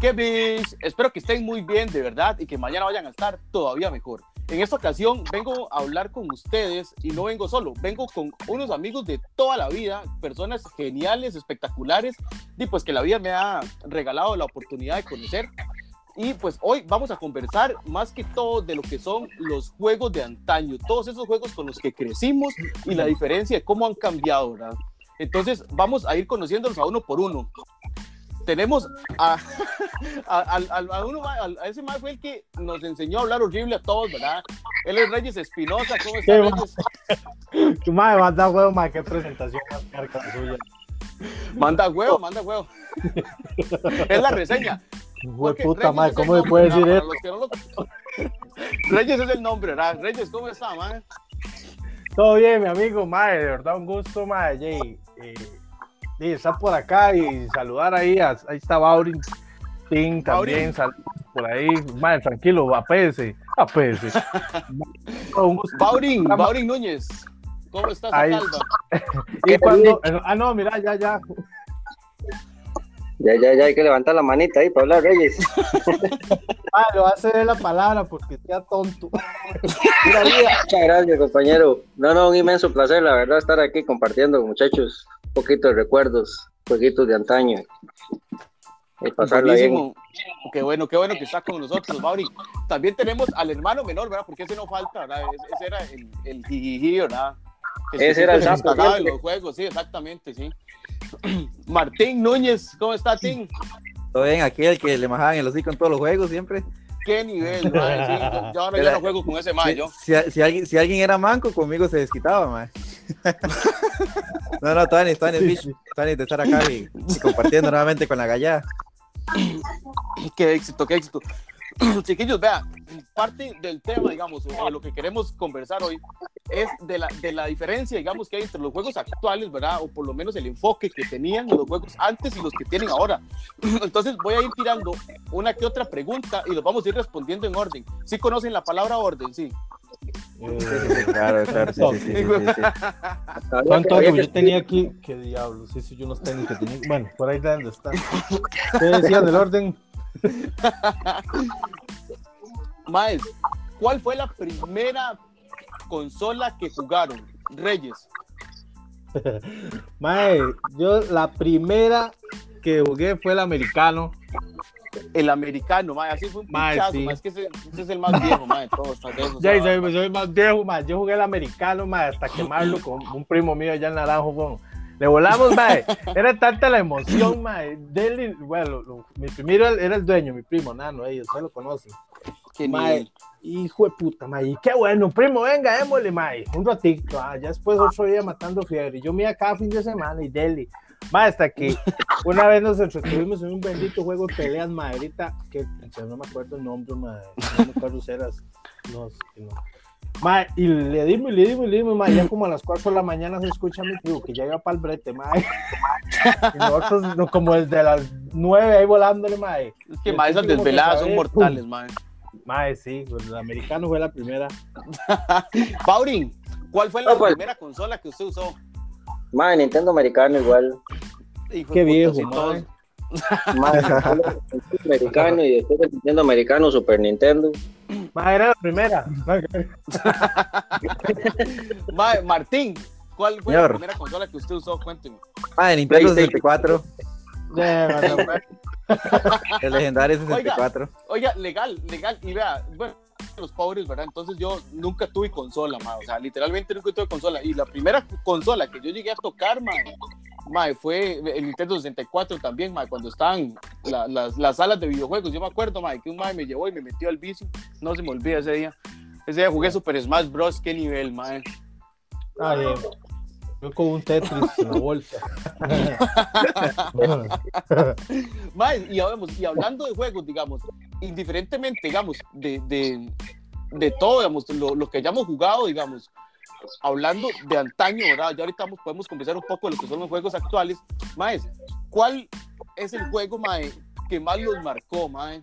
qué bis. Espero que estén muy bien, de verdad, y que mañana vayan a estar todavía mejor. En esta ocasión vengo a hablar con ustedes y no vengo solo, vengo con unos amigos de toda la vida, personas geniales, espectaculares, y pues que la vida me ha regalado la oportunidad de conocer. Y pues hoy vamos a conversar más que todo de lo que son los juegos de antaño, todos esos juegos con los que crecimos y la diferencia de cómo han cambiado, ¿verdad? Entonces vamos a ir conociéndolos a uno por uno tenemos a, a, a, uno, a, ese más fue el que nos enseñó a hablar horrible a todos, ¿verdad? Él es Reyes Espinosa, ¿cómo está Reyes? Tu madre manda huevo, madre, qué presentación más carga suya. Manda huevo, manda huevo. es la reseña. Güey, puta madre, ¿cómo me puede decir eso? Reyes es el nombre, ¿verdad? Reyes, ¿cómo está, madre? Todo bien, mi amigo, madre, de verdad, un gusto, madre, Jay. Eh, sí, está por acá y saludar ahí, ahí está Baurin, Tim también, por ahí, madre, tranquilo, apese, apese. Baurin, Baurin Núñez, ¿cómo estás, ahí. y cuando, ah, no, mira, ya, ya. Ya, ya, ya hay que levantar la manita ahí para hablar, Reyes. ah, lo va a hacer la palabra porque sea tonto. Muchas gracias, compañero. No, no, un inmenso placer, la verdad, estar aquí compartiendo, muchachos poquitos recuerdos, jueguitos de antaño. Y pasarla bien. Qué bueno, qué bueno que está con nosotros, Mauri. También tenemos al hermano menor, ¿verdad? Porque ese no falta, ¿verdad? Ese era el, el jijiji, ¿verdad? ese era el sapo. de los juegos, sí, exactamente, sí. Martín Núñez, ¿cómo está, Tim? Todo bien, aquí el que le majaban el hocico en todos los juegos siempre. Qué nivel, man. yo, ahora ya no juego con ese man, si, Si, alguien, si alguien era manco, conmigo se desquitaba, man. no, no, Tony, Tony, Tony, de estar acá y, compartiendo nuevamente con la gallada. Qué éxito, qué éxito. Chiquillos, vea, parte del tema, digamos, o de lo que queremos conversar hoy es de la, de la diferencia, digamos, que hay entre los juegos actuales, ¿verdad? O por lo menos el enfoque que tenían los juegos antes y los que tienen ahora. Entonces voy a ir tirando una que otra pregunta y los vamos a ir respondiendo en orden. ¿Sí conocen la palabra orden? Sí. claro, claro, sí, sí, sí, ¿Cuánto yo tenía aquí? ¿Qué diablos? Sí, yo no tengo que tenía. Bueno, por ahí donde está. ¿Qué decían del orden? Maes, ¿cuál fue la primera consola que jugaron? Reyes. Mae, yo la primera que jugué fue el americano. El americano, mae, así fue un pinchazo, sí. es que ese, es el más viejo, mae, de todos. Ya, soy, soy, el más viejo, mae. Yo jugué el americano, mae, hasta quemarlo con un primo mío allá en Naranjo. Le volamos, mae. Era tanta la emoción, mae. Dele, bueno, mi primero era el dueño, mi primo, Nano, ellos, se lo conocen. Qué mae, hijo de puta, mae. Qué bueno, primo, venga, démosle, mae. Un ratito, ah, ya después otro día matando fiebre. Yo me iba cada fin de semana y dele. Mae, hasta que una vez nos entretuvimos en un bendito juego de peleas, mae. Ahorita, que no me acuerdo el nombre, mae. No me acuerdo si eras. No, no. Ma, y le dimos, le dimos, le dimos, ma, ya como a las 4 de la mañana se escucha mi tío que ya iba para el brete, ma. Y nosotros no, como desde las 9 ahí volándole, ma. Es que, ma, esas desveladas son mortales, ma. Ma, sí, pues, el americano fue la primera. Paurin, ¿cuál fue la pues. primera consola que usted usó? Ma, Nintendo americano igual. Qué viejo, ma. americano y después el Nintendo americano, Super Nintendo. Ma, era la primera. Martín, ¿cuál fue la primera consola que usted usó? Cuénteme. Ah, el Nintendo 64. el legendario 64. Oiga, legal, legal. Y vea, bueno, los pobres, ¿verdad? Entonces yo nunca tuve consola, ma. O sea, literalmente nunca tuve consola. Y la primera consola que yo llegué a tocar, ma, ma fue el Nintendo 64 también, ma, cuando estaban las, las, salas de videojuegos. Yo me acuerdo, ma, que un ma me llevó y me metió al vicio. No se me olvida ese día. Ese día jugué Super Smash Bros. Qué nivel, ma. Ah, bien. Yo con un Tetris en la bolsa. y, y hablando de juegos, digamos, indiferentemente, digamos, de, de, de todo, digamos, lo, lo, que hayamos jugado, digamos, hablando de antaño, ¿verdad? Ya ahorita podemos conversar un poco de lo que son los juegos actuales. Maes, ¿cuál es el juego, mae, que más los marcó, mae?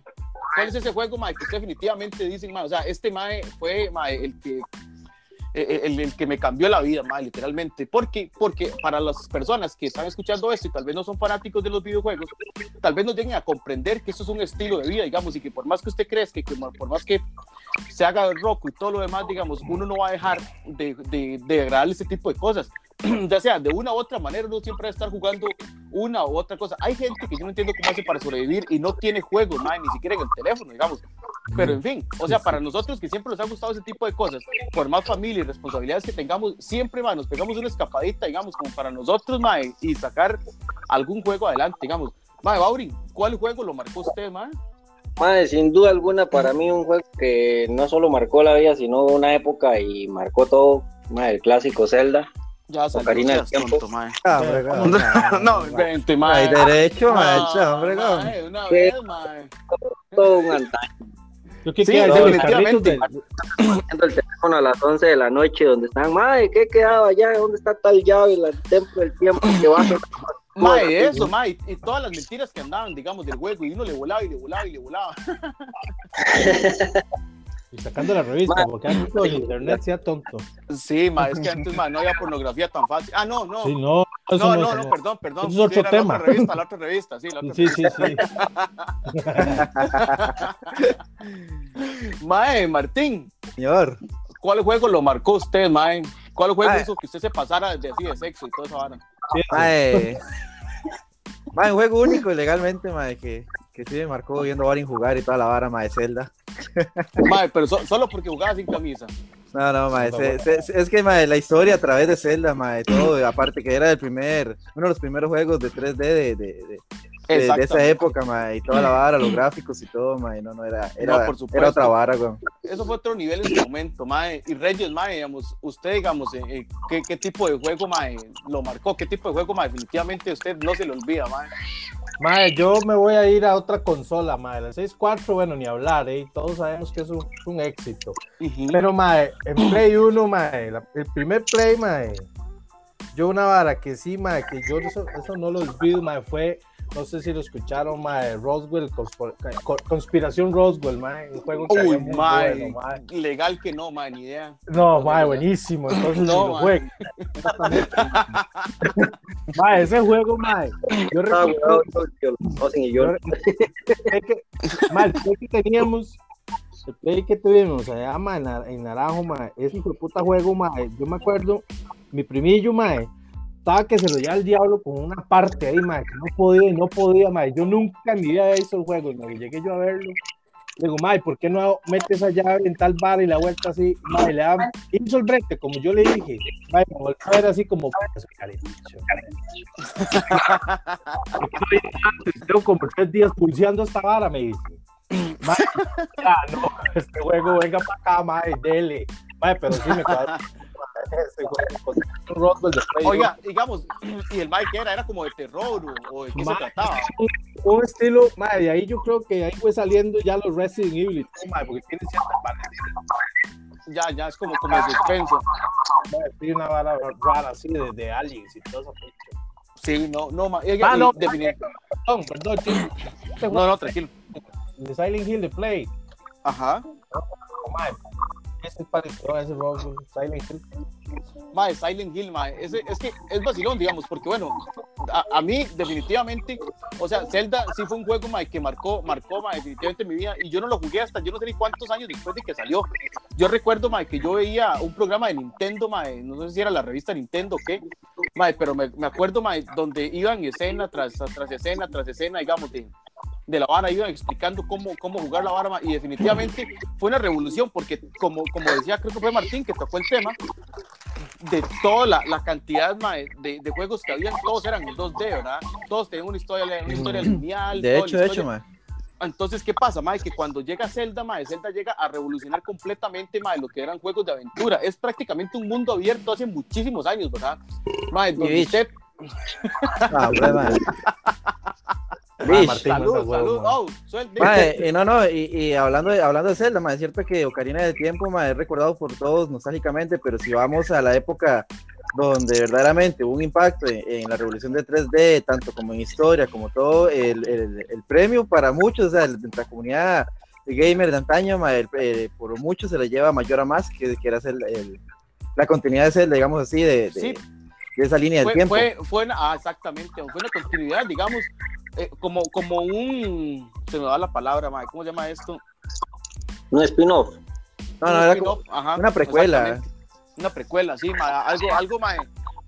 ¿Cuál es ese juego, mae, que usted definitivamente dicen, mae, o sea, este mae fue, mae, el que el, el- el que me cambió la vida, mae, literalmente. Porque, porque para las personas que están escuchando esto y tal vez no son fanáticos de los videojuegos, tal vez no lleguen a comprender que eso es un estilo de vida, digamos, y que por más que usted crezca, que por más que se haga rock y todo lo demás, digamos, uno no va a dejar de, de, de este tipo de cosas. ya sea de una u otra manera, uno siempre va a estar jugando una u otra cosa. Hay gente que yo no entiendo cómo hace para sobrevivir y no tiene juegos, mae, ni siquiera en el teléfono, digamos. Pero en fin, o sea, para nosotros que siempre nos ha gustado ese tipo de cosas, por más familia y responsabilidades que tengamos, siempre mae, nos pegamos una escapadita, digamos, como para nosotros, mae, y sacar algún juego adelante, digamos. Mae, Bauri, ¿cuál juego lo marcó usted, mae? Madre, sin duda alguna, para mí un juego que no solo marcó la vida, sino una época y marcó todo. Madre, el clásico Zelda. Ya salió, Ocarina del Tiempo. Ah, hombre, cabrón. No, vente, mae. Hay derecho, mae, No, cha, hombre, mae, una vez, mae. Todo un antaño. Yo Sí, los definitivamente. el teléfono a las 11 de la noche, donde están, madre, ¿qué quedaba allá? ¿Dónde está tal llave? El templo del tiempo que va a Mae, eso, mae, y todas las mentiras que andaban, digamos, del juego, y uno le volaba y le volaba y le volaba. y sacando la revista, Ma- porque antes todo el internet sea tonto. Sí, mae, es que antes, mae, no había pornografía tan fácil. Ah, no, no. Sí, no, eso no, no, no, perdón, perdón. Eso es otro era tema. La otra revista, la otra revista, sí, la otra Sí, sí, revista. sí. Mae, Martín, Señor. ¿cuál juego lo marcó usted, mae? ¿Cuál juego Mae. hizo que usted se pasara de así de sexo y toda esa vara? Mae. Mae, un juego único legalmente, mae, que, que sí me marcó viendo a Barin jugar y toda la vara, mae, Zelda. Mae, pero so- solo porque jugaba sin camisa. No, no, mae, se- se- es que, mae, la historia a través de Zelda, mae, todo, aparte que era el primer, uno de los primeros juegos de 3D de, de, de, de- de esa época, mae, y toda la vara, los gráficos y todo, mae, no, no, era, era, No, por supuesto. era otra vara, weón. Eso fue otro nivel en su momento, mae. Y Reyes, mae, digamos, usted, digamos, eh, eh, ¿qué, qué tipo de juego, mae, lo marcó? ¿Qué tipo de juego, mae, definitivamente usted no se lo olvida, mae? Mae, yo me voy a ir a otra consola, mae. La 6.4, bueno, ni hablar, ¿eh? Todos sabemos que es un, un éxito. Pero, mae, en Play 1, mae, la- el primer Play, mae, yo una vara que sí, mae, que yo eso, eso no lo olvido, mae, fue, no sé si lo escucharon, mae, Roswell, Conspiración Roswell, mae, un juego que Uy, mae, bueno, mae. legal que no, mae, ni idea. No, mae, buenísimo, entonces No, no, lo mae. mae, ese juego, mae, yo Ah, recuerdo yo- que, el teníamos, el play que tuvimos allá, ma, en, Nar- en Naranjo, ma, ese hijo de puta juego, ma, yo me acuerdo, mi primillo, ma, estaba que se lo llevaba el diablo con una parte ahí, ma, que no podía y no podía, ma, yo nunca en mi vida había visto el juego, llegué yo a verlo, le digo, ma, ¿y ¿por qué no metes esa llave en tal bar y la vuelta así? Ma, y le da, hizo el brete, como yo le dije, ma, y me a ver así como. Tengo como tres días pulseando esta vara, me dice. Mae, ya, no, este juego, venga para acá, mae, dele. Mae, pero sí me cuadra. Oiga, digamos, ¿y el qué era? ¿Era como de terror o, o de qué se Mae, trataba? un, estilo, mae, de ahí yo creo que ahí fue saliendo ya los Resident Evil, y mae, porque tiene cierta parecida. Ya, ya, es como, como de suspenso. Tiene una vara rara así de, de aliens y todo eso. Sí, no, no, mae. Oiga, Ah, y no, Perdón, perdón, chico. No, no, tranquilo. de Silent Hill de Play. Ajá. Mae, ese pareció a ese Roswell, Silent Hill. Mae, Silent Hill, mae. Ese- es que es vacilón, digamos, porque bueno, a, a mí definitivamente, o sea, Zelda sí fue un juego, mae, que marcó, marcó, mae, definitivamente mi vida, y yo no lo jugué hasta yo no sé ni cuántos años después de que salió. Yo recuerdo, mae, que yo veía un programa de Nintendo, mae, no sé si era la revista Nintendo o qué, mae, pero me, me acuerdo, mae, donde iban escena tras, tras escena, tras escena, digamos, de, de la vara, iban explicando cómo, cómo jugar la vara, y definitivamente fue una revolución, porque como, como decía, creo que fue Martín que tocó el tema, de toda la, la cantidad mae, de, de juegos que habían, todos eran en 2D, ¿verdad? Todos tenían una historia, una historia lineal. De hecho, de hecho, mae. Entonces, ¿qué pasa, mae? Que cuando llega Zelda, mae, Zelda llega a revolucionar completamente, mae, lo que eran juegos de aventura. Es prácticamente un mundo abierto hace muchísimos años, ¿verdad? Mae, donde usted... Ah. Ah. Martín, Salud, huevo, salud. mae. Oh. Mae, y no, no, y, y hablando, de, hablando de Zelda, mae, es cierto que Ocarina del Tiempo, mae, es recordado por todos nostálgicamente, pero si vamos a la época donde verdaderamente hubo un impacto en, en la revolución de 3D, tanto como en historia, como todo, el, el, el premio para muchos, o sea, el- de la comunidad de gamer de antaño, el- eh, por mucho se le lleva mayor a más, que, que era el, el, la continuidad de Zelda, digamos así, de, de, Sí. De esa línea del fue, tiempo. fue, fue una, ah, exactamente, fue una continuidad, digamos, eh, como, como un, se me va la palabra, mae, ¿cómo se llama esto? Un spin-off. no, Un no, era spin-off, como ajá, una precuela. Una precuela, sí, mae, algo, algo, mae,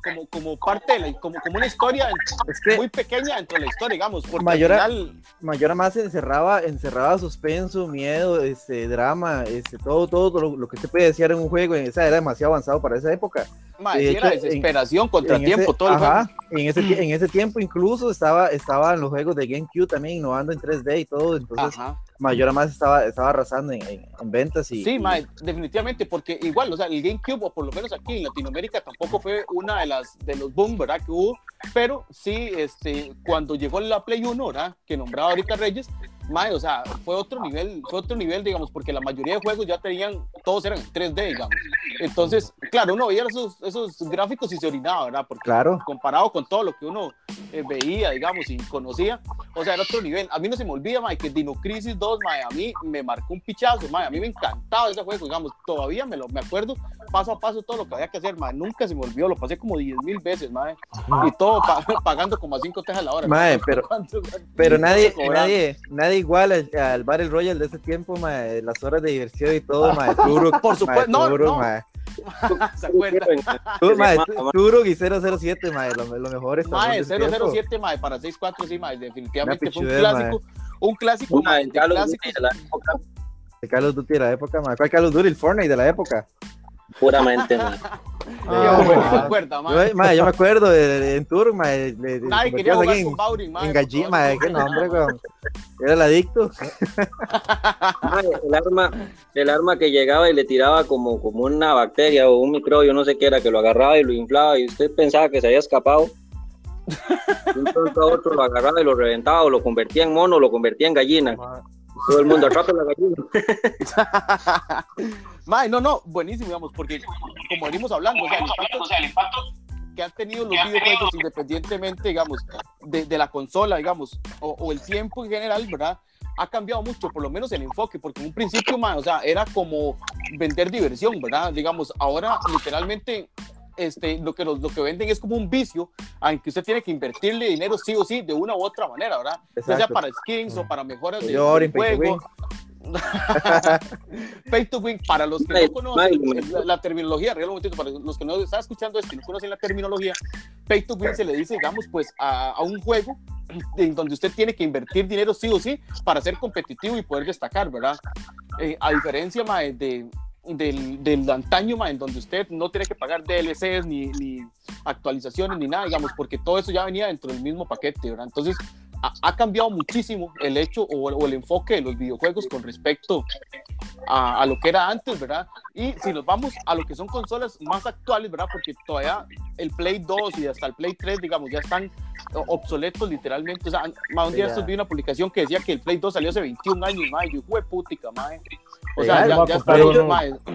como, como parte de la, como, como una historia Es que muy pequeña dentro de la historia, digamos, porque Mayor al final, Mayora más encerraba, encerraba suspenso, miedo, este, drama, este, todo, todo lo, lo que usted puede desear en un juego, esa era demasiado avanzado para esa época. mae, de era en- desesperación, En contratiempo, ese- todo el ajá, juego. en ese, tie- en ese tiempo incluso estaba, estaban los juegos de GameCube también innovando en 3D y todo, entonces Ajá. Mayora más estaba, estaba arrasando en, en- en ventas y, Sí, y- mae, definitivamente, porque igual, o sea, el GameCube, o por lo menos aquí en Latinoamérica, tampoco fue una de las de los boom, ¿verdad? Que hubo, pero sí, este, cuando llegó la Play 1, ¿verdad? Que nombraba ahorita Reyes, mae, o sea, fue otro nivel, fue otro nivel, digamos, porque la mayoría de juegos ya tenían, todos eran en 3D, digamos. Entonces, claro, uno veía esos, esos gráficos y se orinaba, ¿verdad? Porque claro, comparado con todo lo que uno eh, veía, digamos, y conocía, o sea, era otro nivel. A mí no se me olvida, mae, que Dino Crisis 2, mae, a mí me marcó un pichazo, mae, a mí me encantaba ese juego, digamos, todavía me lo me acuerdo paso a paso todo lo que había que hacer, mae, nunca se me olvidó, lo pasé como 10 mil veces, mae, y todo pa- pagando como a 5 tejas a la hora. Mae, ¿no? pero- ¿Cuánto- pero cuánto nadie, nadie, nadie igual al, al Battle Royale de ese tiempo, mae, las horas de diversión y todo, mae, Turok, Por supuesto, no, no. mae. ¿Se acuerda? Tu- mae, y 007, mae, lo, lo mejor es Mae, 007, mae, para 6-4, sí, mae, definitivamente fue un clásico, un clásico, mae, de. Duty de la época, de Call of Duty de la época, mae. ¿Cuál Call of Duty? El Fortnite de la época. Puramente. Ah, Ah, bueno, bueno. ¿se acuerda, mae? Yo, me acuerdo de, de- en Turok, mae, de, de- Nadie te quería jugar aquí con en, qué nombre, weón. Era el adicto. El arma, el arma que llegaba y le tiraba como, como una bacteria o un microbio, no sé qué era, que lo agarraba y lo inflaba y usted pensaba que se había escapado. Pronto a otro lo agarraba y lo reventaba o lo convertía en mono, lo convertía en gallina. Todo el mundo atrapa la gallina. Mae, no, no, buenísimo, digamos, porque como venimos hablando, o sea, el impacto, que han tenido los videojuegos independientemente, digamos, de, de la consola, digamos, o, o el tiempo en general, ¿verdad? Ha cambiado mucho, por lo menos el enfoque, porque en un principio, mae, o sea, era como vender diversión, ¿verdad? Digamos, ahora literalmente este, lo, que, lo que venden es como un vicio en que usted tiene que invertirle dinero sí o sí de una u otra manera, ¿verdad? Ya sea para skins o para mejoras de, juego. Pay to win, para los que no conocen la, la terminología, momentito, para los que no están escuchando esto y no conocen la terminología, Pay to win se le dice, digamos, pues a, a un juego en donde usted tiene que invertir dinero sí o sí para ser competitivo y poder destacar, ¿verdad? Eh, a diferencia mae, de, del, del antaño, mae, en donde usted no tiene que pagar DLCs ni, ni actualizaciones ni nada, digamos, porque todo eso ya venía dentro del mismo paquete, ¿verdad? Entonces, ha, ha cambiado muchísimo el hecho o, o el enfoque de los videojuegos con respecto a, a lo que era antes, ¿verdad? Y si nos vamos a lo que son consolas más actuales, ¿verdad? Porque todavía el Play 2 y hasta el Play 3, digamos, ya están obsoletos literalmente. O sea, ma, un día estos vi una publicación que decía que el Play 2 salió hace 21 años, mae. Yo, de putica, mae. O sea, Ya, ya, ya.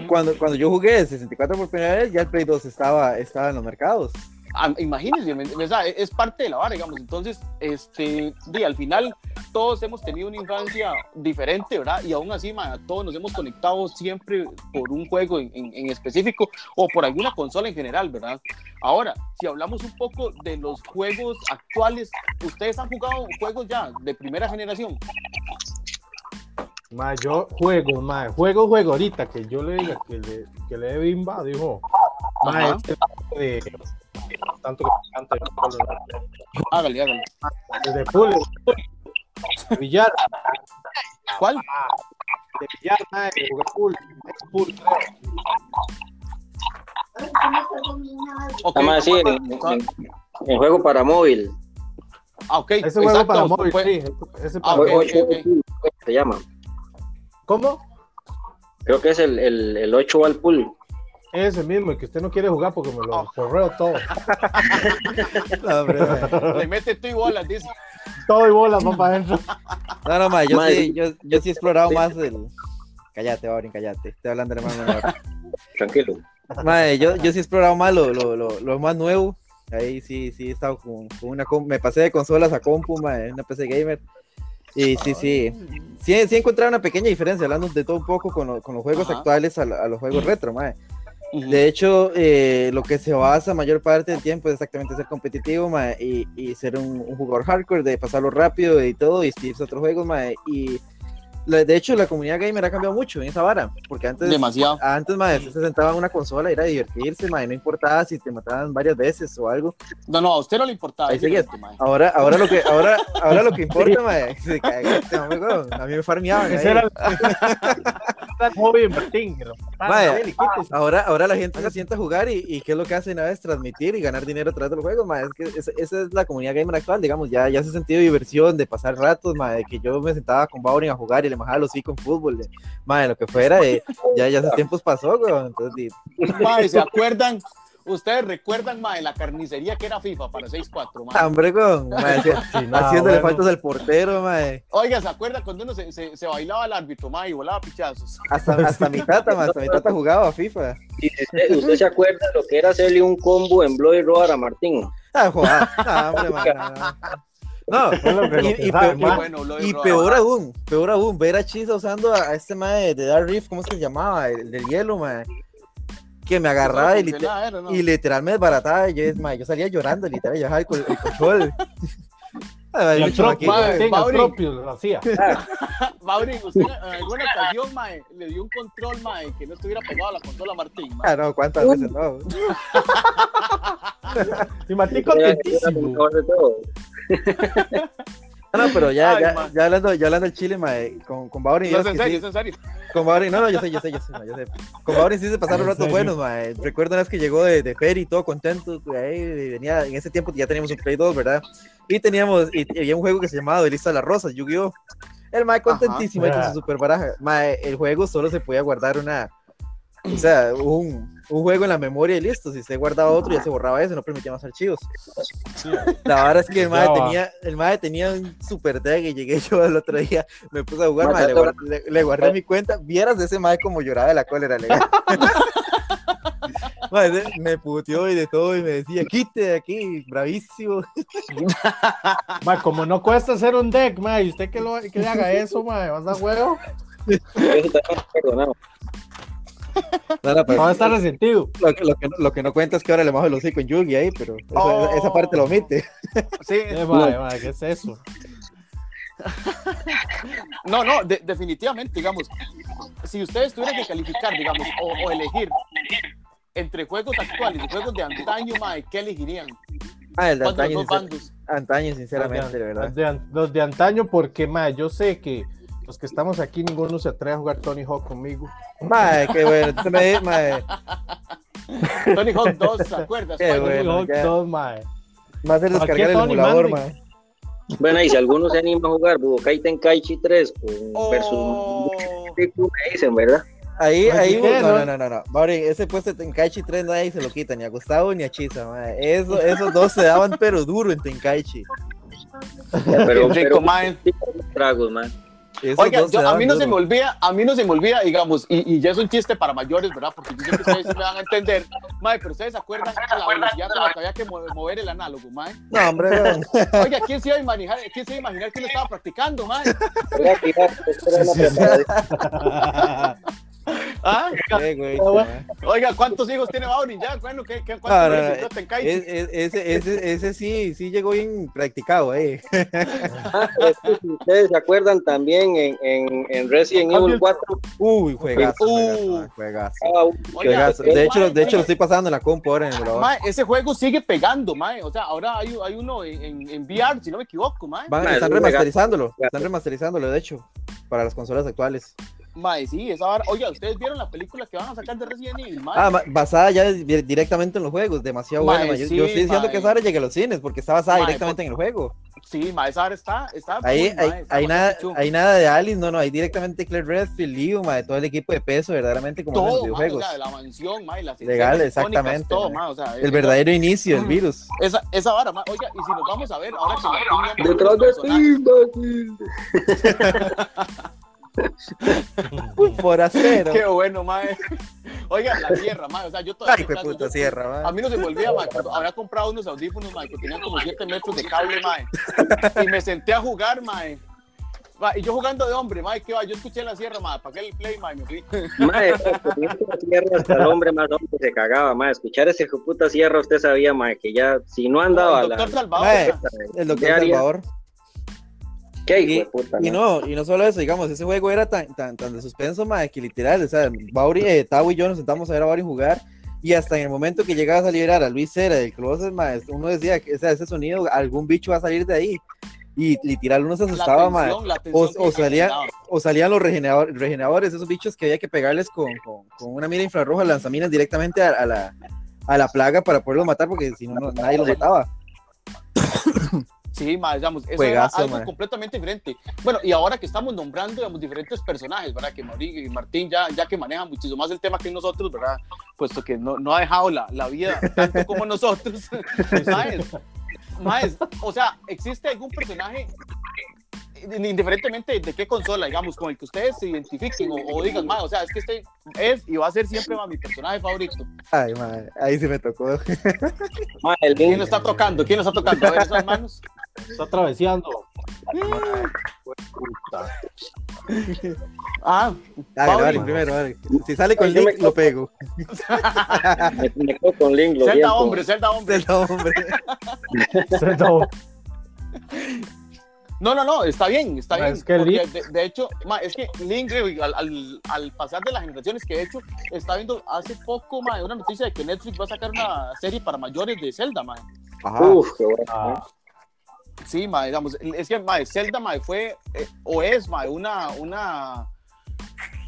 Cuando, cuando yo jugué el 64 por primera vez, ya el Play 2 estaba, estaba en los mercados. Ah, imagínense, me- o sea, es parte de la vara, digamos. Entonces, este, al final, todos hemos tenido una infancia diferente, ¿verdad? Y aún así, todos nos hemos conectado siempre por un juego en, en- en específico o por alguna consola en general, ¿verdad? Ahora, si hablamos un poco de los juegos actuales, ¿ustedes han jugado juegos ya de primera generación? Ma, yo juego, ma, juego, juego ahorita que yo le diga que le, que le dé bimba, dijo. Ma, este de, tanto que me encanta el Hágale, hágale. de pool, de billar, ¿Cuál? de billar, ma, de jugar pool, pool, creo. Ok. Nada más así, en, en- en juego para móvil. Ah, ok. Ese juego exacto, para móvil, fue- sí, ese- Ah, para ok, Juego- ok, ok. Se llama. ¿Cómo? Creo que es el, el, el 8 al pool. Ese mismo, el que usted no quiere jugar porque me lo Oh. correo todo. No. Le mete tú y bolas, dice. Todo y bolas para adentro. no, no, mae, yo, sí, yo, yo sí he explorado más el... Cállate, Baurin, cállate. Estoy hablando de hermano menor. Tranquilo. Mae, yo, yo sí he explorado más lo, lo, lo, lo más nuevo. Ahí sí, sí he estado con, con una... Me pasé de consolas a compu, mae, una PC gamer. Y sí, sí. Sí, sí he encontrado una pequeña diferencia, hablando de todo un poco con, lo- con los juegos Ajá. actuales a, a los juegos retro, De hecho, eh, lo que se basa mayor parte del tiempo es exactamente ser competitivo y, ser un, jugador hardcore, de pasarlo rápido y todo, y otros juegos. ma, y de hecho, la comunidad gamer ha cambiado mucho en esa vara, porque antes, Demasiado. antes ma, se sentaba en una consola y era divertirse, ma, y no importaba si te mataban varias veces o algo. No, no, a usted no le importaba. Ahí seguías. Ahora, ahora, lo, que, ahora, ahora lo que importa ma, es que cagaste, a mí me farmeaban. Ese era Martín. Ahora, ahora la gente se sienta a jugar y, y qué es lo que hacen a veces transmitir y ganar dinero a través de los juegos, ma, es que esa, esa es la comunidad gamer actual, digamos, ya, ya se ha sentido diversión de pasar ratos, ma, de que yo me sentaba con Baurin a jugar y le majaba los hocico en fútbol, de, ma, de lo que fuera, eh, ya, ya esos tiempos pasó, weón, entonces, Mae, ¿se acuerdan? Ustedes recuerdan, mae, la carnicería que era FIFA para 6-4, mae. hambre, weón, ma, hacía- Sí, no, haciéndole bueno. faltas al portero, ma, Oiga, ¿se acuerdan cuando uno se, se, se bailaba al árbitro, mae, y volaba pichazos? hasta, hasta mi tata, ma, hasta mi tata jugaba a FIFA, Y usted, usted se acuerda lo que era hacerle un combo en Bloody Roar a Martín. ah, joder, no, hombre, ma, no, y- y peor- Y aún, peor aún, ver a Chisa usando a, a este mae de Dark Rift, ¿cómo es que se llamaba? El del hielo, mae. Que me agarraba y, No lite- funcionaba, era, ¿no? y literal me desbarataba. Y yo, mae, yo salía llorando, literal, yo dejaba el, el control. Ay, Y el Martín, el Mauri. propio lo hacía. Mauri, usted en alguna ocasión, mae, le dio un control, mae, que no estuviera pegado a la consola a Martín, mae. Ah, no, cuántas veces no. Y era lo contentísimo. Ah, no, pero ya, Ay, ya, ya hablando, ya hablando del Chile, mae, con, con Baurin, No, vieras es en serio, sí- es en serio. Con Baurin, no, no, yo sé, yo sé, yo sé, mae, yo sé. Con Baurin sí se pasaron ¿En ratos buenos, mae. Recuerdo una vez que llegó de, de Peri, todo contento, ahí venía, en ese tiempo ya teníamos un Play 2, ¿verdad? Y teníamos, y, y había un juego que se llamaba Duelista de las Rosas, Yu-Gi-Oh! El mae contentísimo ahí con su super baraja. Mae, el juego solo se podía guardar una, o sea, un, un juego en la memoria y listo. Si se guardaba otro, ya se borraba eso, no permitía más archivos. La verdad es que el va. tenía, el mae tenía un super deck y llegué yo el otro día, me puse a jugar, le, guardé, le- le guardé mi cuenta, vieras de ese mae como lloraba de la cólera, legal. Ese me puteó y de todo y me decía, quite de aquí, bravísimo. Ma, como no cuesta hacer un deck, ma, y usted que, lo, que le haga eso, ma, vas a huevo, Eso también perdonado. No, no, pero va a estar resentido. lo, que, lo, que, no- lo que no cuenta es que ahora le bajo el hocico en Yugi ahí, pero eso- Oh. esa parte lo omite. Sí, Eh, ma, ma, ¿qué es eso? no, no, de- definitivamente, digamos, si ustedes tuvieran que calificar, digamos, o, o elegir entre juegos actuales y juegos de antaño, mae, ¿qué elegirían? Ah, el de ¿Cuál de antaño, sincer- antaño, sinceramente, de verdad. Los de, an- los de antaño, porque, ma, yo sé que los que estamos aquí, ninguno se atreve a jugar Tony Hawk conmigo. Mae, qué bueno. Entonces mae, Tony Hawk 2, ¿te acuerdas? Qué Cuando- Tony bueno, Hawk ya. 2, ma. va a hacer Aquí descargar el emulador, mae. Bueno, y si alguno se anima a jugar Budokai Tenkaichi 3 con, versus Oh, Riku, me dicen, ¿verdad? Ahí, Así ahí, no, ¿no? no, no, no. Mauri, ese puesto de Tenkaichi 3 nadie se lo quita, ni a Gustavo ni a Chisa, mae. Eso, esos dos se daban pero duro en Tenkaichi. Pero, Qué rico, pero mae. tragos, man. Esos Oiga, yo- a mí no se me olvida, a mí no se me olvida, digamos, y, y ya es un chiste para mayores, ¿verdad? Porque yo sé que ustedes me van a entender. Mae, pero ustedes se acuerdan la velocidad con la que había que mo- mover el análogo, mae. No, hombre, weón. Oiga, ¿quién se iba a imaginar, quién se iba a imaginar que lo estaba practicando, mae? Sí. ¿Ah? Qué güey, Ah. Oiga, ¿cuántos hijos tiene Mauri ya? Bueno, ¿qué, qué, ¿cuántos Tenkaichi? Es- es- ese, ese, ese sí, sí llegó bien practicado, eh. Ah, ustedes se acuerdan también en, en, en Resident Evil 4, Uy, juegazo, Uh. juegazo, Oiga, juegazo. ese De hecho, mae de hecho lo estoy pasando en la compu ahora en el ese juego sigue pegando, mae. O sea, ahora hay, hay uno en, en, en VR, si no me equivoco, mae. Van- Mae, están remasterizándolo, juegazo. están remasterizándolo, de hecho, para las consolas actuales. Mae, sí, esa vara. Oiga, ¿ustedes vieron la película que van a sacar de Resident Evil, mae? Ah, ma- basada ya di- directamente en los juegos, demasiado Mae, buena. ma. Yo, sí, yo estoy diciendo mae. que esa ahora llegue a los cines porque está basada Mae, directamente en el juego. Sí, mae, esa vara está, está Ahí, hay, mae, está hay, nada, hay nada de Alice, no, no, hay directamente Claire Redfield, Leo, ma, de todo el equipo de peso, verdaderamente como en los todo, mae, o videojuegos. sea, la mansión, mae, las Legal, exactamente, todo, mae. mae, o sea, el esa- verdadero inicio del virus. Esa, esa vara, mae. Oiga, y si nos vamos a ver, ahora que Detrás de los ti, Basil. Forastero. Qué bueno, mae. Oiga, la sierra, mae, o sea, yo todavía... Ay, qué puta yo- sierra, A ma. mí no se me olvida, mae, había comprado unos audífonos, mae, que tenían como 7 metros de cable, mae. Y me senté a jugar, mae. Ma, y yo jugando de hombre, ma, ¿qué va? Yo escuché la sierra, ma, apagué el play, ma, y me fui. Mae, la sierra hasta el hombre más hombre se cagaba, mae. Escuchar ese puta sierra, usted sabía, mae, que ya, si no andaba el la... doctor Salvador. Mae, ma. El doctor ¿Qué haría? ¿Qué hijo Y, de puta? y no? no, y no solo eso, digamos, ese juego era tan, tan, tan de suspenso, mae, que literal, o sea, Bauri, eh, Tau y yo nos sentamos a ver a Bauri jugar, y hasta en el momento que llegabas a liberar a Luis Cera del closet, mae, uno decía que o sea, ese sonido, algún bicho va a salir de ahí, y literal uno se asustaba, mae, tensión, la tensión o que salía- o salían los regenerador- regeneradores, esos bichos que había que pegarles con, con, con una mira infrarroja, lanzaminas directamente a, a la, a la plaga para poderlos matar, porque si no, no- nadie los mataba. Sí, ma, digamos, eso Juegazo, era algo ma. completamente diferente. Bueno, y ahora que estamos nombrando, digamos, diferentes personajes, ¿verdad? Que Mauri y Martín ya, ya que manejan muchísimo más el tema que nosotros, ¿verdad? Puesto que no, no ha dejado la, la vida tanto como nosotros. ¿Sabes? Maes, o sea, ¿existe algún personaje, indiferentemente de qué consola, digamos, con el que ustedes se identifiquen o, o digan, ma, o sea, es que este es y va a ser siempre ma, mi personaje favorito? Ay, mae, ahí sí me tocó. Mae, el ¿Quién lo está tocando? ¿Quién lo está tocando? A ver, esas manos. Está traveseando. Puta. Ah, Dale, dale, primero, dale. Si sale con Link, lo pego. me, con Link, lo Zelda siento. hombre, Zelda hombre. Del hombre. No, No, no, está bien, está Ma, bien. es que Link- de, de hecho, ma, es que Link, güey, al, al, al pasar de las generaciones que de hecho, está viendo hace poco ma, una noticia de que Netflix va a sacar una serie para mayores de Zelda, ma. Ajá. Uf, qué bueno. ah, Sí, ma, digamos, es que ma, Zelda ma, fue eh, o es ma, una, una,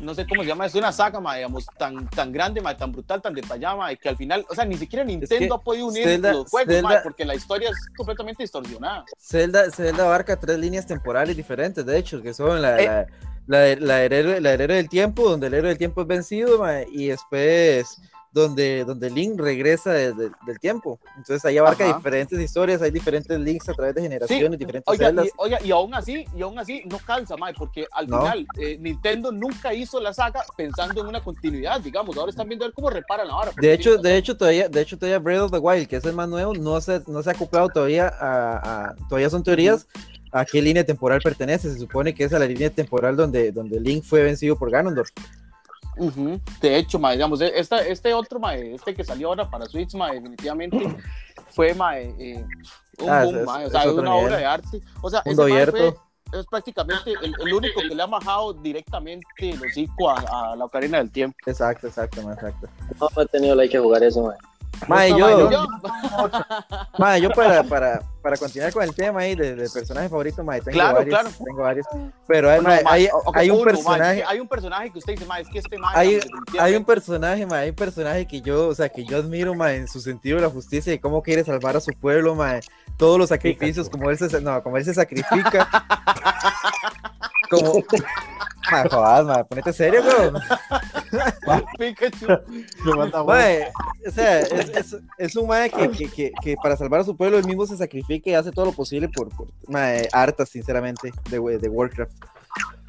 no sé cómo se llama, es una saga, ma, digamos, tan, tan grande, ma, tan brutal, tan detallada, ma, que al final, o sea, ni siquiera Nintendo ha podido unir Zelda- los juegos, ma, Zelda- porque la historia es completamente distorsionada. Zelda, Zelda abarca tres líneas temporales diferentes, de hecho, que son la, Eh. la, la, la del héroe, la del héroe del tiempo, donde el héroe del tiempo es vencido, mae, y después donde, donde Link regresa de- de- del tiempo. Entonces ahí abarca Ajá. diferentes historias, hay diferentes links a través de generaciones, diferentes Oiga, y, oiga, y aún así, y aún así no calza, mae, porque al No. final eh, Nintendo nunca hizo la saga pensando en una continuidad, digamos. Ahora están viendo a ver cómo reparan ahora. De hecho, de hecho todavía, de hecho todavía Breath of the Wild, que es el más nuevo, no se, no se ha acoplado todavía a, a- todavía son teorías a qué línea temporal pertenece. Se supone que es a la línea temporal donde, donde Link fue vencido por Ganondorf. Ujú. De hecho, mae, digamos, eh, esta, este otro, mae, este que salió ahora para Switch, mae, definitivamente fue mae, eh, un Ah, boom, es- mae, o es sea, otro una nivel. obra de arte. O sea, Mundo ese fue- es prácticamente el, el único que le ha majado directamente el hocico a, a la Ocarina del Tiempo. Exacto, exacto, mae, exacto. No, no he tenido la que jugar eso, mae. Mae, No, yo, mae, Yo- mae, yo para, para, para continuar con el tema ahí de, de personaje favorito, mae, tengo Claro, varios, claro. tengo varios. Pero hay, No, mae, hay, ok, hay un uno, personaje, hay un personaje que usted dice, mae, es que este mae, hay, hay un personaje, mae, hay un personaje que yo, o sea, que yo admiro, mae, en su sentido de la justicia y cómo quiere salvar a su pueblo, mae, todos los sacrificios, como él se, no, como él se sacrifica. como, mae, jodas, mae, ponete serio, bro. Pikachu. Mae, o sea, es, es, es un mae que, que, que, que para salvar a su pueblo él mismo se sacrifica y hace todo lo posible por, por hartas, sinceramente, de, de Warcraft.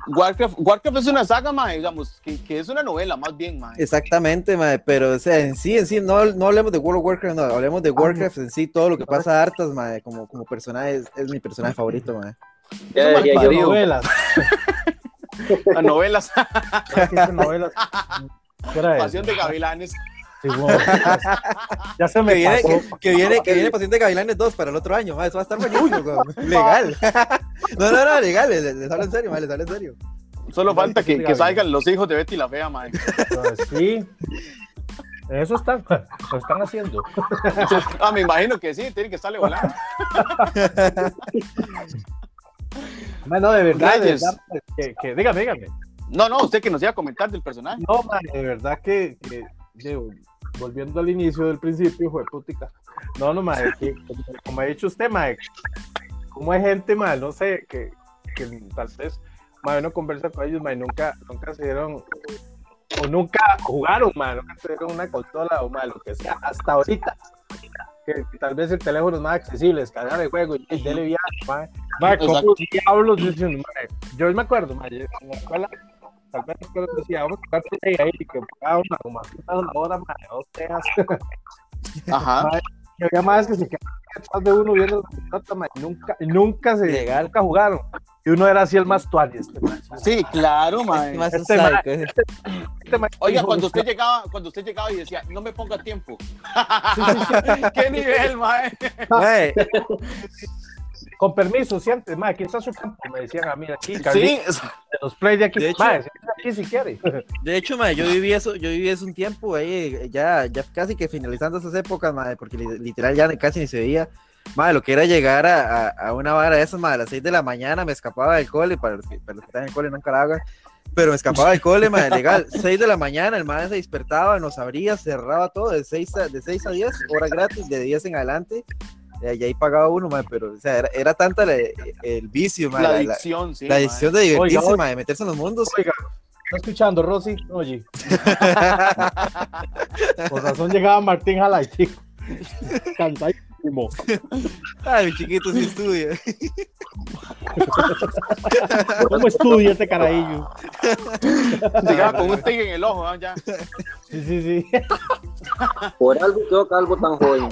Warcraft, Warcraft es una saga, mae, digamos, que, que es una novela, más bien, mae. Exactamente, mae, pero o sea, en sí, en sí, no, no hablemos de World of Warcraft, no, hablemos de Warcraft en sí, todo lo que pasa a hartas, mae, como, como personaje, es, es mi personaje favorito, mae. Ya yo, novelas. Las novelas, ¿Qué son novelas? Pasión de Gavilanes. Sí, bueno. Ya se Que me viene, pasó. que, que viene, que viene Paciente Gavilanes 2 para el otro año, eso va a estar buenísimo, weón. legal. no, no, no, legal, les, les hablo en serio, les hablo en serio. Solo falta que, que salgan los hijos de Betty la Fea, mae. Pues sí. Eso están, lo están haciendo. Ah, me imagino que sí, tiene que estarle volando. Bueno, de verdad, de verdad, pues, que, que, dígame, dígame. No, no, usted que nos iba a comentar del personaje. No, man, de verdad que, que, volviendo al inicio del principio, fue putica. No, no, madre, que, como, como ha dicho usted, madre, como hay gente, madre, no sé, que, que tal vez, madre, uno conversa con ellos, madre, nunca, nunca se dieron, o nunca jugaron, madre, nunca se dieron una consola o, madre, lo que sea, hasta ahorita. Que, que tal vez el teléfono es más accesible, descargar el juego y dele viaje, madre. Madre, ¿cómo diablos dicen, madre? Yo me acuerdo, madre, en la escuela, tal vez que decía, vamos a jugar play ahí, que pagaba una, como así, una hora, madre, dos tejas. Ajá. Y había más que se quedaban detrás de uno viendo la pelota, madre, y nunca, y nunca se Legal. nunca jugaron. Y uno era así el más tuani. Este. Sí, claro, Este ma- psycho, eh. Este Oiga, cuando usted llegaba, cuando usted llegaba y decía, no me ponga tiempo. Sí, sí, sí. ¿Qué nivel? Mae, Con permiso, siempre, mae, aquí está su campo. Me decían a mí aquí, Sí, de los play de aquí. De hecho- siéntese aquí si quiere. De hecho, mae, yo viví eso, yo viví eso un tiempo ahí, eh, ya, ya casi que finalizando esas épocas, mae, porque li- literal ya casi ni se veía. Madre, lo que era llegar a, a, a una vara de esas, madre, a las 6 de la mañana me escapaba del cole, para los que, para los que están en el cole, no en Caragua, pero me escapaba del cole, madre, legal, 6 de la mañana, el madre se despertaba, nos abría, cerraba todo, de 6 a, de 6 a 10, hora gratis, de 10 en adelante, y ahí pagaba uno, madre, pero, o sea, era, era tanta la- el vicio, madre, la la, la, adicción, sí. la mae. decisión de divertirse, Oiga, oiga. madre, de meterse en los mundos. Oiga, ¿está escuchando, Rosy? Oye. Por razón llegaba Martín Jalaitico. Cansadísimo. Ay, mi chiquito sí estudia. ¿Cómo estudia este carajillo? Llegaba con un tigre en el ojo, ¿no? ya. Sí, sí, sí. Por algo quedó calvo tan joven.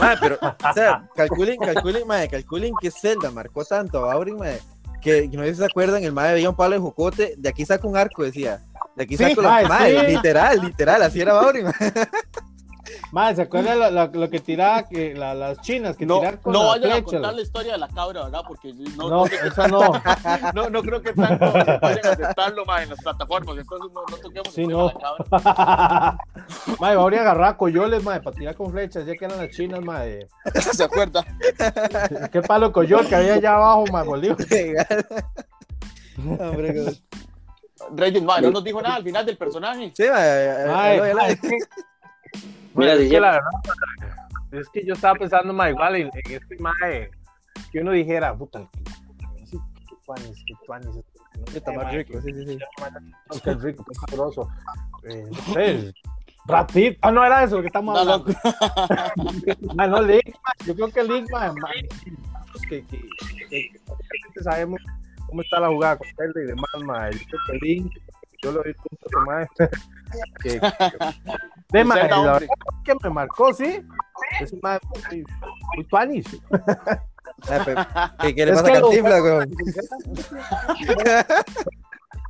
Madre, pero, o sea, calculen, calculen, madre, calculen que Zelda marcó tanto a Baurin, madre, que no sé si se acuerdan, el madre veía un palo de jocote, de aquí saco un arco, decía. De aquí Sí, saco la mae, madre, sí. literal, literal, así era Baurin, madre. Madre, ¿se acuerdan lo, lo- lo que tiraba que, la- las chinas que No, tirar con no vayan a contar la historia de la cabra, ¿verdad? Porque no, No, esa no. no, no creo que tanto vayan a aceptarlo mae, en las plataformas. Entonces no, no toquemos Sí, el no. tema de la cabra. Madre, Bauri agarraba coyoles, madre, para tirar con flechas, ya que eran las chinas, madre. ¿Se acuerda? ¿Qué palo coyol que había allá abajo, madre, Bolívar? Hombre, Reyes, mae, no nos dijo nada al final del personaje. Sí, madre, Madre, veía la- madre, es que- Mira, es que la verdad, es que yo estaba pensando, madre, igual en, en este madre, que uno dijera, puta, que- que tuanis, que tuanis, no sé, Está más rico, sí, sí, sí. que- que es rico, que es sabroso. Eh, no sé. Ah, no era eso lo que estamos No, no, hablando. Ah, no, Link, man. Yo creo que nosotros que, que, que- que sabemos cómo está la jugada con Zelda y demás, man. Yo creo que Link, yo lo vi punto de madre. que, que- de madre, Zelda, la verdad que me marcó, sí. Es un madre muy, muy tuanis. Ah, ¿Qué, qué le Es pasa a Cantinflas, weón?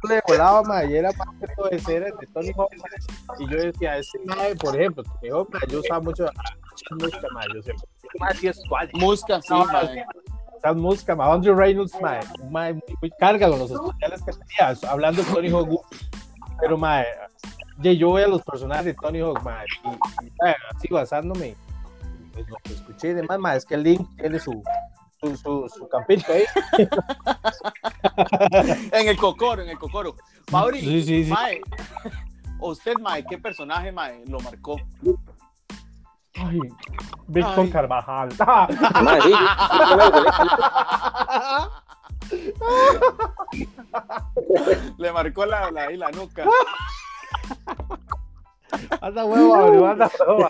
le volaba, ma, y era más que todo de ser de Tony Hawk, y yo decía, ese mae, por ejemplo, Tony Hawk, ma, yo usaba mucho música, ma, yo sé, mae sí es suave, Musca, sí, Mae. esa música, ma, Andrew Reynolds, ma, un mae muy, muy carga con los especiales que tenía, hablando de Tony Hawk, pero, ma, ye, yo veo los personajes de Tony Hawk, ma, y, y ma, así basándome, pues lo que escuché y demás, ma, es que el Link tiene su, su, su, su campito ahí, En el cocoro, en el cocoro. Mauri, Sí, sí, sí. mae, usted, mae, ¿qué personaje, mae, lo marcó? Ay, Víctor Ay. Carvajal, Madre, sí, Le marcó la, la, ahí la nuca. anda huevo, abrió, anda huevo,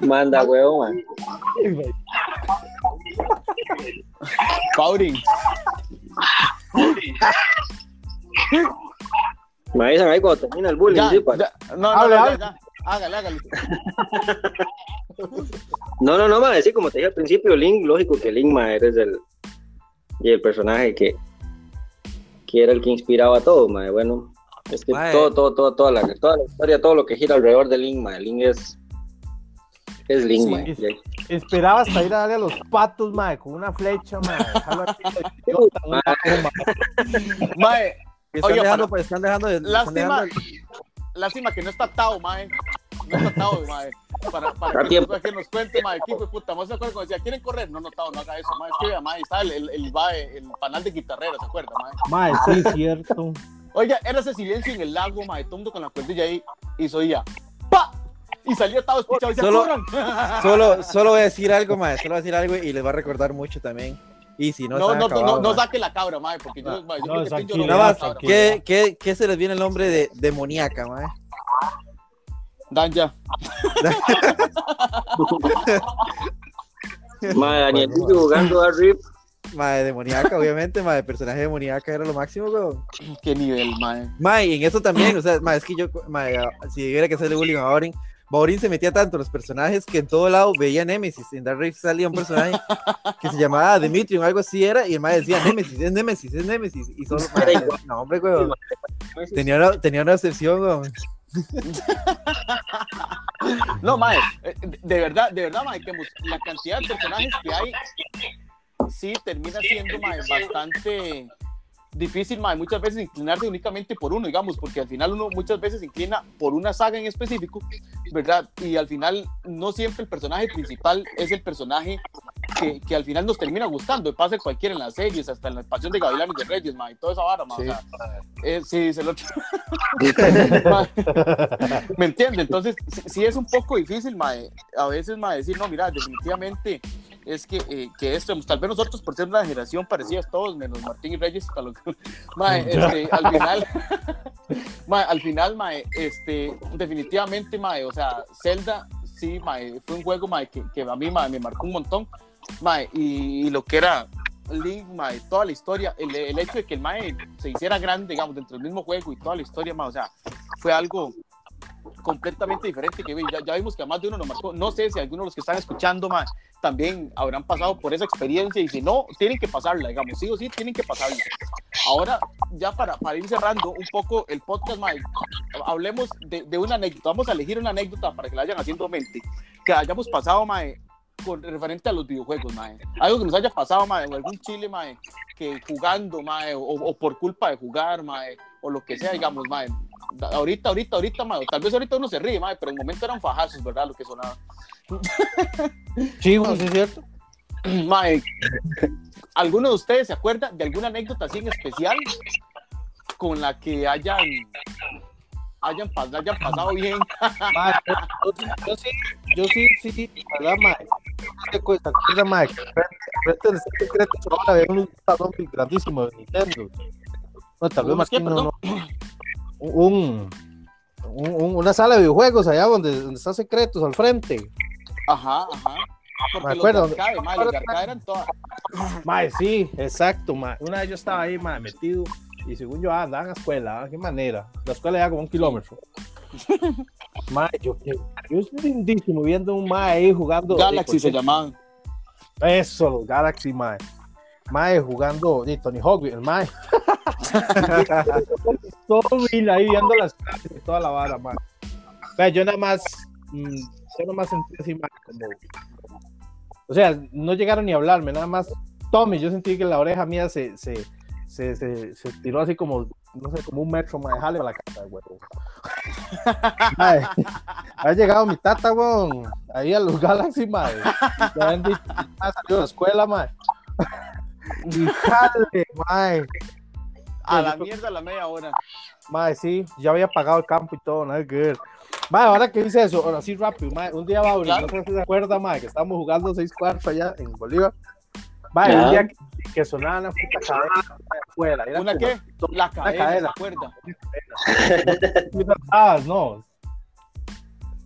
manda huevo, man. Mauri, Me avisan ahí cuando termina el bullying, ya, sí, ya, no, no, ya, ya. Hágale, hágale. No, no, no, madre, sí, como te dije al principio, Link, lógico que Link, madre, eres el, y el personaje que, que era el que inspiraba a todo, madre, bueno, es que todo, todo, todo, toda la, toda la historia, todo lo que gira alrededor de Link, madre, Link es, es Link, Sí, madre, es- Esperaba hasta ir a darle a los patos, mae, con una flecha, mae. dejarlo aquí, idiota, una bomba. Mae, Están dejando, para- pues, están dejando de. están lástima, dejando- lástima que no está Tao, mae. No está Tao, mae. Para, para que, tiempo. nos, que nos cuente, mae, ¿qué puta? ¿No se acuerdan cuando decía, ¿quieren correr? No, no, Tao, no haga eso, mae. Es que, vea, mae, está el, el, el, el panal de guitarrero, ¿se acuerda, mae? Mae, sí, cierto. Oiga, era ese silencio en el lago, mae, todo con la cuerdilla ahí, y se oía, ¡pa! Y salía Tao escuchado y decía, Solo- ¡corran! Solo, solo voy a decir algo, mae. Solo voy a decir algo y les va a recordar mucho también. Y si no, No, no, no, acabados, no, mae. saque la cabra, mae, porque yo, mae, yo no, creo que estoy llorando Nada más. ¿qué, qué, qué se les viene el nombre de demoníaca, mae? Dan ya. Madre, Daniel Bueno, Luis jugando a Rip, Mae, demoníaca, obviamente, mae, personaje demoníaca era lo máximo, weón. Qué nivel, mae. Mae, y en eso también, o sea, mae, es que yo, mae, si hubiera que hacerle bullying a Aurin, Baurin se metía tanto en los personajes que en todo lado veía Nemesis. En Dark Race salía un personaje que se llamaba Dimitri o algo así era, y el mae decía Nemesis, es Nemesis, es Nemesis. Y solo, mae, no, hombre, weón. Tenía una, tenía una obsesión, weón. No, mae, eh, de verdad, de verdad, mae, que la cantidad de personajes que hay sí termina siendo mae, bastante difícil, mae, muchas veces inclinarse únicamente por uno, digamos, porque al final uno muchas veces inclina por una saga en específico, ¿verdad? Y al final no siempre el personaje principal es el personaje que, que al final nos termina gustando, pasa en cualquiera en las series, hasta en la pasión de Gavilanes de Reyes, mae, toda esa vara, mae, o Sí. sea, eh, sí, dice el otro. Mae, ¿Me entiende? Entonces, sí, sí es un poco difícil, mae, a veces, mae, decir, no, mira, definitivamente es que, eh, que esto, tal vez nosotros por ser una generación parecida todos, menos Martín y Reyes, hasta lo que- mae, este, al final, mae, al final, mae, este, definitivamente, mae, o sea, Zelda, sí, mae, fue un juego, mae, que, que a mí, mae, me marcó un montón, mae, y, y lo que era Link, mae, toda la historia, el, el hecho de que el mae se hiciera grande, digamos, dentro del mismo juego y toda la historia, mae, o sea, fue algo completamente diferente que. Ya, ya vimos que a más de uno nos marcó. No sé si algunos de los que están escuchando más también habrán pasado por esa experiencia y si no, tienen que pasarla, digamos, sí o sí, tienen que pasarla. Ahora, ya para, para ir cerrando un poco el podcast, Mike, hablemos de, de una anécdota. Vamos a elegir una anécdota para que la vayan haciendo mente, que hayamos pasado, Mae, con referente a los videojuegos, Mae. Algo que nos haya pasado, Mae, o algún chile, Mae, que jugando, Mae, o, o por culpa de jugar, Mae, o lo que sea, digamos, Mae. Ahorita, ahorita, ahorita, Mae, tal vez ahorita uno se ríe, Mae, pero en el momento eran fajazos, ¿verdad? Lo que sonaba. Sí, güey, sí es cierto. Mae, ¿alguno de ustedes se acuerda de alguna anécdota así en especial con la que hayan hayan, pas- hayan pasado bien? Mae, yo, yo- yo sí, yo sí, sí, sí, ¿verdad, mae? ¿Qué cuesta? ¿Qué mae? Que frente- al secreto ahora había un salón grandísimo de Nintendo. No, tal vez ¿Unos qué, Martín no, no. Un, un- un- una sala de videojuegos allá donde, donde está secretos al frente. Ajá, ajá. Porque Me los acuerdo. de arcade, mae, los arcade eran todas. Mae, sí, exacto, mae. Una vez yo estaba ahí, mae, metido. Y según yo ah, andaba en la escuela, ah, qué manera. La escuela ya como un kilómetro. Mae, yo, estoy lindísimo viendo un mae ahí jugando. Galaxy de se llamaban. Eso, los Galaxy, mae. Mae jugando, de Tony Hawk, el mae. Todo ahí viendo las clases y toda la vara, mae. Yo nada más, mm, yo nada más sentí así, mae, como. O sea, no llegaron ni a hablarme, nada más. Tommy, yo sentí que la oreja mía se, se, se, se, se tiró así como, no sé, como un metro, mae, jale a la casa, güey. Ha llegado mi tata, weón, ahí a los Galaxy, mae. Y te habían dicho, "Ah, salió de la escuela, mae. Y jale, mae. A la mierda a la media hora. Mae, sí, ya había pagado el campo y todo, nada que. Mae, ahora que dice eso, ahora sí rápido, mae, un día, Bauri, no sé si se acuerda, mae, que estábamos jugando seis cuartos allá en Bolívar. Mae, Ya. un día que, que sonaba una puta cadena mae, afuera. era ¿Una como- qué? La cadena, ¿se cadena. acuerda? Ah, no.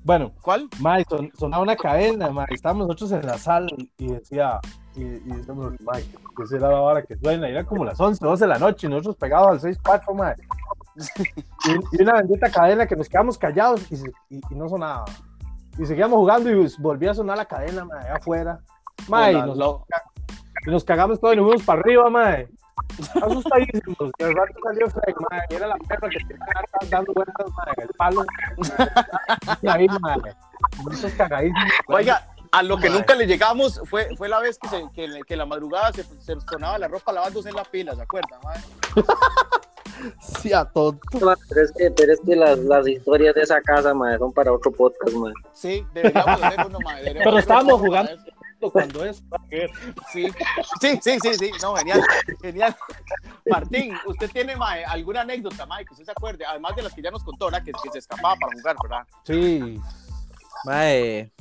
Bueno, ¿Cuál? mae, son- sonaba una cadena, mae, estábamos nosotros en la sala y, decía, y, y decíamos, mae, que será la hora que suena, y era como las 11, 12 de la noche, y nosotros pegados al 6-4, mae. Y, y una bendita cadena que nos quedamos callados y, y- y no sonaba. Y seguíamos jugando y volvía a sonar la cadena, mae, afuera. Mae, y nos, y nos cagamos todos y nos fuimos para arriba, mae. Asustadísimos. Y al rato salió Frank, y Era la perra que estar dando vueltas, en el palo. Y ahí, mae. Nosotros cagadísimos. Oiga, a lo que Mae. nunca le llegamos fue, fue la vez que, se, que, que la madrugada se, se sonaba la ropa lavándose en la pila, ¿se acuerdan? mae? Sí, a tonto. Pero es que, pero es que las, las historias de esa casa, mae, son para otro podcast, mae. Sí, deberíamos hacer uno, mae, deberíamos Pero estábamos para Cuando es. Sí, sí, sí, sí, sí, no, genial, genial. Martín, ¿usted tiene mae, alguna anécdota, mae, que usted se acuerde? Además de las que ya nos contó, ¿verdad? Que, que se escapaba para jugar, ¿verdad? Sí. Mae,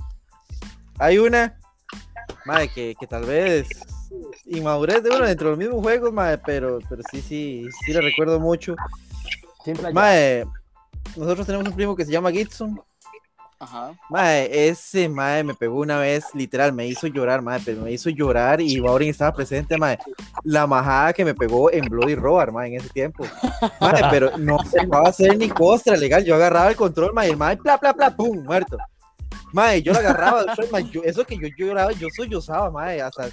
hay una, mae, que, que tal vez inmadurez de uno dentro de los mismos juegos, mae, pero, pero sí, sí, sí le recuerdo mucho. Mae, nosotros tenemos un primo que se llama Gibson. Ajá. Mae, ese mae me pegó una vez, literal, me hizo llorar, mae, pero me hizo llorar y Maureen estaba presente, mae. La majada que me pegó en Bloody Roar, mae, en ese tiempo. Mae, pero no se va a hacer ni costra legal. Yo agarraba el control, mae, y el mae, pla, pla, pla, pum, muerto. Mae, yo la agarraba, yo- yo- eso que yo lloraba, yo sollozaba, mae, hasta,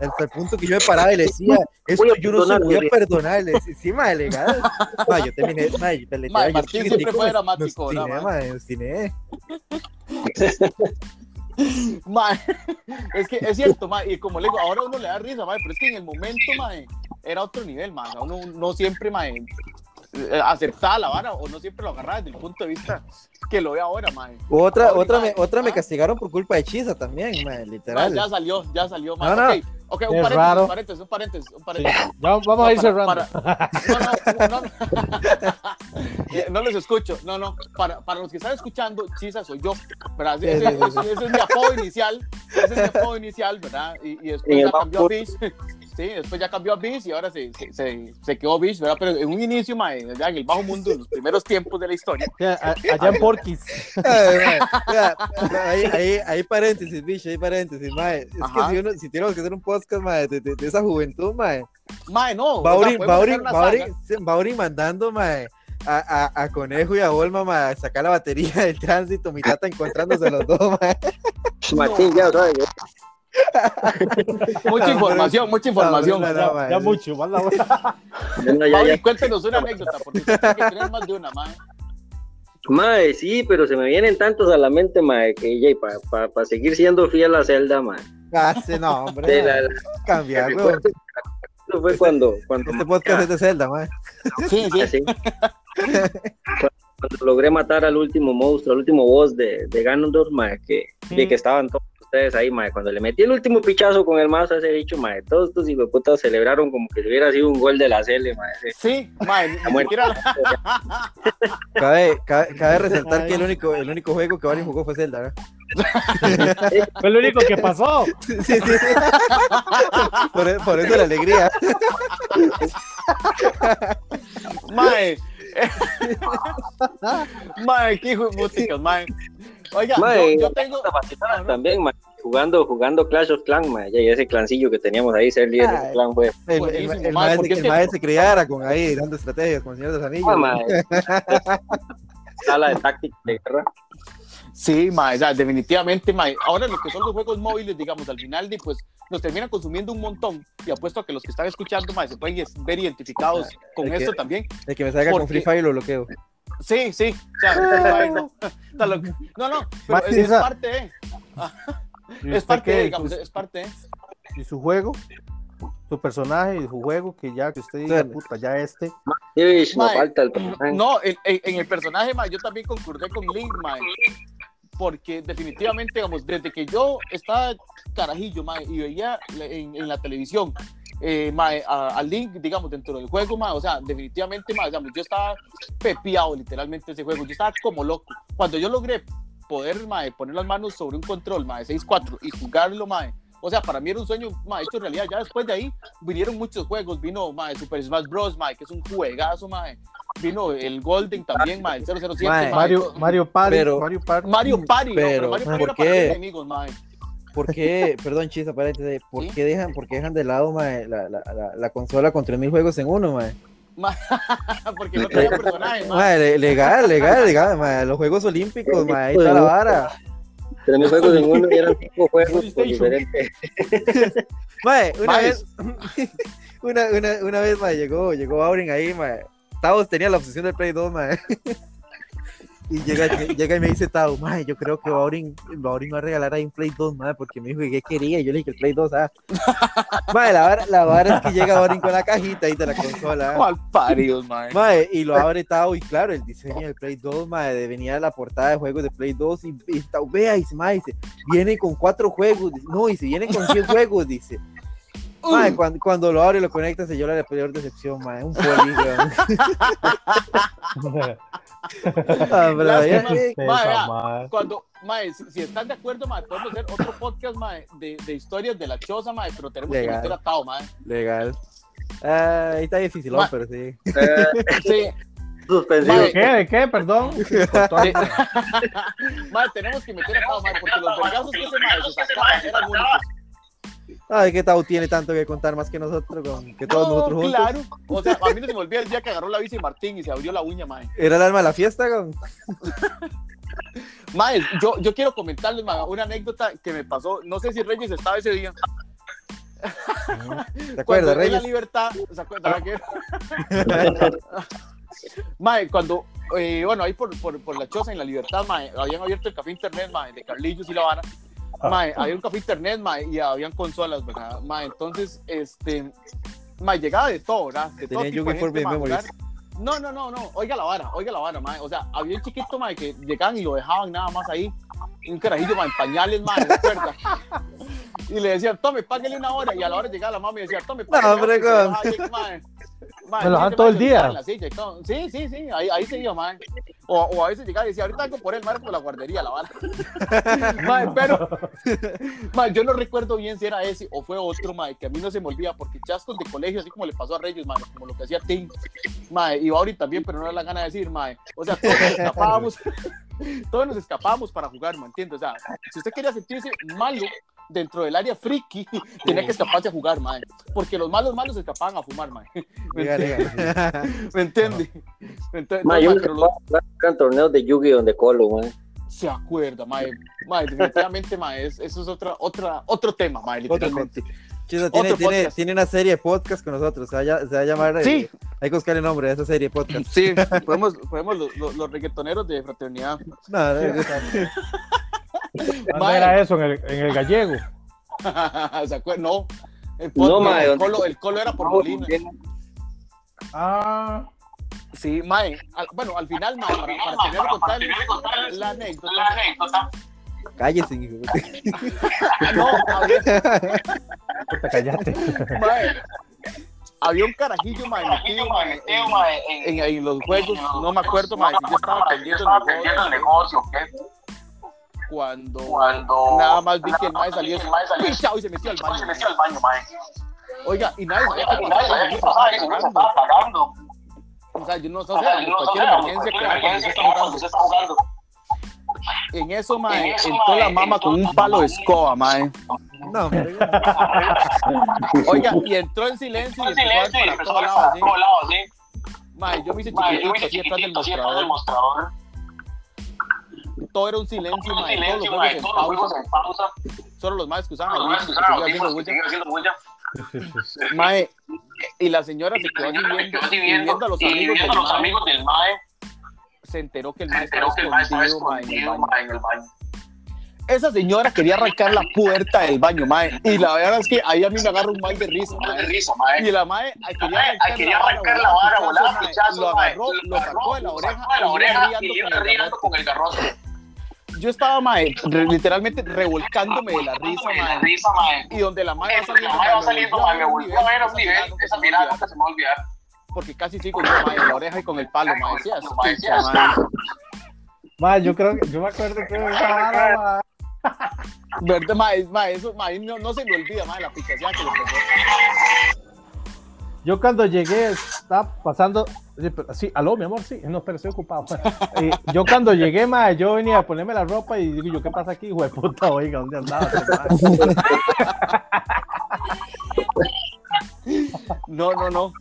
hasta el punto que yo me paraba y le decía, esto yo no se voy a perdonar, le decía, sí, legal. Mae, yo terminé, literal, Mae, yo Martín siempre fue dramático, me obstiné. Mae, es que es cierto, mae, y como le digo, ahora uno le da risa, mae, pero es que en el momento, mae, era otro nivel, sea, uno no siempre, eh, aceptaba la vara o no siempre lo agarraba desde el punto de vista que lo ve ahora, mae. Otra, Ahora, otra, mae, me, otra me ah. castigaron por culpa de Chisa también, mae, literal. ya salió, ya salió, mae. No, no. Ok, ok, un Es paréntesis, raro. un paréntesis, un paréntesis, un Sí. paréntesis. Ya vamos a ir No, cerrando. para- No, no, no, no. Eh, no les escucho. No, no. Para, para los que están escuchando, Chisa soy yo. ¿verdad? Ese, Sí, sí, sí, ese- ese es mi apodo inicial. Ese es mi apodo inicial, ¿verdad? Y, y después ya el cambió a bajo. Sí, después ya cambió a Bish y ahora se, se, se, se quedó Bish, ¿verdad? Pero en un inicio, mae, ya en el bajo mundo, en los primeros tiempos de la historia. A- Allá en Porquis. Ahí, ahí, ahí paréntesis, bicho, ahí paréntesis, mae. Es Ajá. que si, uno, si tenemos que hacer un podcast, mae, de, de, de esa juventud, mae. Mae, no. Bauri, o sea, Bauri, Bauri, Bauri mandando, mae, a, a, a Conejo y a Olma, mae, a sacar la batería del tránsito, mi tata encontrándose los dos, mae. Martín, ya, ¿sabes? Mucha información, mucha información. No, no, Ya, mucho, más la Ya, ya, Bauri, ya. cuéntenos una anécdota, porque usted tiene que tener más de una, mae. Mae, sí, pero se me vienen tantos a la mente, mae, que ya, para pa, pa seguir siendo fiel a Zelda, mae. Ah, sí, no, hombre, la- la- cambiar, weón. Eso fue cuando, cuando, Este podcast es de Zelda, mae. Sí, sí. sí. cuando logré matar al último monstruo, al último boss de, de Ganondorf, mae, que, de Mm. que estaban todos ustedes ahí, mae, cuando le metí el último pichazo con el mazo a ese bicho, mae, todos estos hijueputas celebraron como que hubiera sido un gol de la Cele, mae. ese- Sí, mae, siquiera Cabe, cabe, cabe resaltar que el único, el único juego que Bauri jugó fue Zelda, ¿verdad? Fue lo único que pasó. Sí, sí, sí. Por, por eso la alegría. Mae. mae, qué hijo de puticas, mae. Oiga, Mae, yo, yo tengo. También, mae, jugando, jugando Clash of Clans, mae, ya, y ese clancillo que teníamos ahí, ser líder de clan fue, El, el, el el maestro se criara con ahí, dando estrategias con el Señor de los Anillos. ah, mae, sala de táctica de guerra. Sí, o sea, definitivamente, mae. Ahora lo que son los juegos móviles, digamos, al final, de, pues, nos terminan consumiendo un montón. Y apuesto a que los que están escuchando, mae, se pueden ver identificados con Es que- esto también. El que me salga con Free Fire lo bloqueo. Sí, sí. O sea, no, no, no, pero es, parte de. ¿Y Es parte de, qué? digamos, Pues, es parte de. ¿Y su juego? Su personaje y su juego, que ya que usted diga, puta, ya este. Personaje. No, en, el personaje, mae, yo también concordé con Link, mae. Porque definitivamente, digamos, desde que yo estaba carajillo, mae, y veía en, en la televisión eh, mae, a, a Link, digamos, dentro del juego, mae, o sea, definitivamente, mae, digamos, yo estaba pepiado literalmente ese juego. Yo estaba como loco. Cuando yo logré poder, mae, poner las manos sobre un control, mae, 6-4 y jugarlo, mae, o sea, para mí era un sueño, mae, hecho realidad. Ya después de ahí vinieron muchos juegos. Vino, mae, Super Smash Bros, mae, que es un juegazo, mae. Vino el Golden también, mae, el 007, Mae, mae, Mario, Mario Party, Pero- Mario Party. Mario Party, no, pero Pero, Mario Party ¿por era para qué? los enemigos, mae. ¿Por qué, perdón, chisa, paréntesis, ¿por ¿Sí? qué dejan, por qué dejan de lado mae, la, la, la, la consola con 3000 juegos en uno? Mae, Porque no traía personajes, le- legal, legal, legal, mae, los Juegos Olímpicos, mae, ahí está la vara. Pero mis juegos en uno eran cinco juegos diferentes. Mae, una Mae. vez, una, una, una vez, mae, llegó, llegó Aurin ahí, mae. Tavos tenía la obsesión del Play 2, mae. Y llega, llega y me dice Tao, mae, yo creo que Baurin, Baurin va a regalar ahí un Play 2, mae, porque me dijo que qué quería. Y yo le dije que el Play 2, ah. Mae, la vara, la vara es que llega Baurin con la cajita ahí de la consola. ah. Mal paridos, mae. Mae, y lo abre Tao, y claro, el diseño del Play 2, mae, de- venía la portada de juegos de Play 2, y, y Tao, vea, y dice, mae, dice, viene con cuatro juegos, dice, no, y si viene con 100 juegos, dice. Mae, cuando, cuando lo abre y lo conecta, se llora la peor decepción, mae, un poli, Ah, eh. Cuando, mae, si, si están de acuerdo, mae, podemos hacer otro podcast, mae, de, de historias de la choza, mae, pero tenemos Legal. que meter a Tao, mae. legal. Ah, ahí está difícil, Ma- Eh, pero sí. Sí, suspensivo. ¿De qué? ¿De qué? Perdón. Sí. mae, tenemos que meter a Tao, mae, porque los vergazos que ese mae se sacaba eran únicos. Ay, que Tao tiene tanto que contar más que nosotros, con- que todos No, nosotros juntos. claro. O sea, a mí no se me olvida el día que agarró la bici Martín y se abrió la uña, mae. Era el alma de la fiesta, con... Mae, yo, yo quiero comentarles mae, una anécdota que me pasó. No sé si Reyes estaba ese día. ¿Te Cuando acuerdas, en la Reyes? libertad, ¿se acuerdan que? mae, cuando, eh, bueno, ahí por, por, por la choza en la libertad, mae, habían abierto el café internet, mae, de Carlillos y La Habana. Mae, había un café internet, mae, y habían consolas, ¿verdad? Mae, entonces, este, mae, llegaba de todo, ¿verdad? De todo tipo de gente, mae. No, no, no, no, oiga la vara, oiga la vara, mae. O sea, había un chiquito, mae, que llegaban y lo dejaban nada más ahí. Un carajillo, mae, en pañales, mae, ¿se acuerda? Y le decían, tome, páguele una hora. Y a la hora llegaba la mamá y decía, tome, páguele hombre, otra", y se con- dejaba ahí, mae. Mae, Me lo ese todo el día. silla todo. Sí, sí, sí, ahí, ahí se iba, mae. O, o a veces llegaba y decía, ahorita algo por él, mae, por la guardería, la vara. mae, pero, mae, yo no recuerdo bien si era ese o fue otro, mae, que a mí no se me olvida, porque chascos de colegio, así como le pasó a Reyes, mae, como lo que hacía Tim, mae, y Bauri también, pero no da la gana de decir, mae. O sea, todos nos escapábamos, todos nos escapábamos para jugar, ¿me entiendes? O sea, si usted quería sentirse malo dentro del área friki, tenía que escaparse a jugar, mae. Porque los malos malos se escapaban a fumar, mae. ¿Me entiende? ¿Me entiende? No, yo me acuerdo que eran torneos de Yugi donde Colo, man. se acuerda, mae. Mae, definitivamente, mae, es- eso es otra, otra, otro tema, mae, literalmente. Chisa, tiene, tiene, tiene una serie de podcast con nosotros. Se va, a se va a llamar. eh, Sí. hay que buscar el nombre de esa serie de podcast. Sí, podemos, podemos los, los, los reggaetoneros de fraternidad. No, no, no. ¿Cuándo Mae. era eso? En el, en el gallego. No. El, No, podcast, mae, el, ¿dónde- colo, el colo era por Molina. Ah, Sí, mae. Al- bueno, al final, mae, para, para tener que contar la anécdota. Cállese, hijo. No, había, puta, callate. mae, había un carajillo, mae, metido, mae, en, en, en los juegos. No me acuerdo, mae, si yo estaba atendiendo el negocio. Cuando, nada más vi que el mae pichado y se metió al baño. mae. Oiga, y nadie sabía qué pasaba, y se estaba pagando. O sea, yo no sé, o sea, cualquier emergencia que cuando se está jugando. En eso, mae, entró la mamá con un palo de escoba, mae. No. Oiga, y entró en silencio y empezó a ver para todos lados, así. Mae, yo me hice chiquitito así detrás del mostrador. Todo era un silencio, mae, todos los juegos en pausa. Solo los más que usaban audífonos, que seguían haciendo bulla. Mae, y la señora se quedó así viendo, y viendo a los amigos del mae. Se enteró que el mae estaba escondido, mae, en el baño. Esa señora quería arrancar la puerta del baño, mae. Y la verdad es que ahí a mí me agarra un mal de risa, mae. Y la mae ay, quería arrancar la vara, volaba pichazo, Lo agarró, lo sacó de la oreja y iba riendo con el garrote. Yo estaba, mae, re- literalmente revolcándome de la risa, mae. Y donde la mae va saliendo, mae, me volvió a ver a un nivel, esa mirada nunca se me va a olvidar. Porque casi sigo yo, mae, en la oreja y con el palo, mae. Decía, "Escucha, mae". Ma, yo creo que, yo me acuerdo que ma. ¿Verdad, mae? Mae, eso, mae, no, no se me olvida, mae, la pichación que le pasó. Yo cuando llegué estaba pasando, sí, sí, aló, mi amor, sí, no, pero estoy ocupado. Y yo cuando llegué, ma, yo venía a ponerme la ropa y digo, yo, ¿qué pasa aquí, hijo de puta? Oiga, ¿dónde andabas? No, no, no.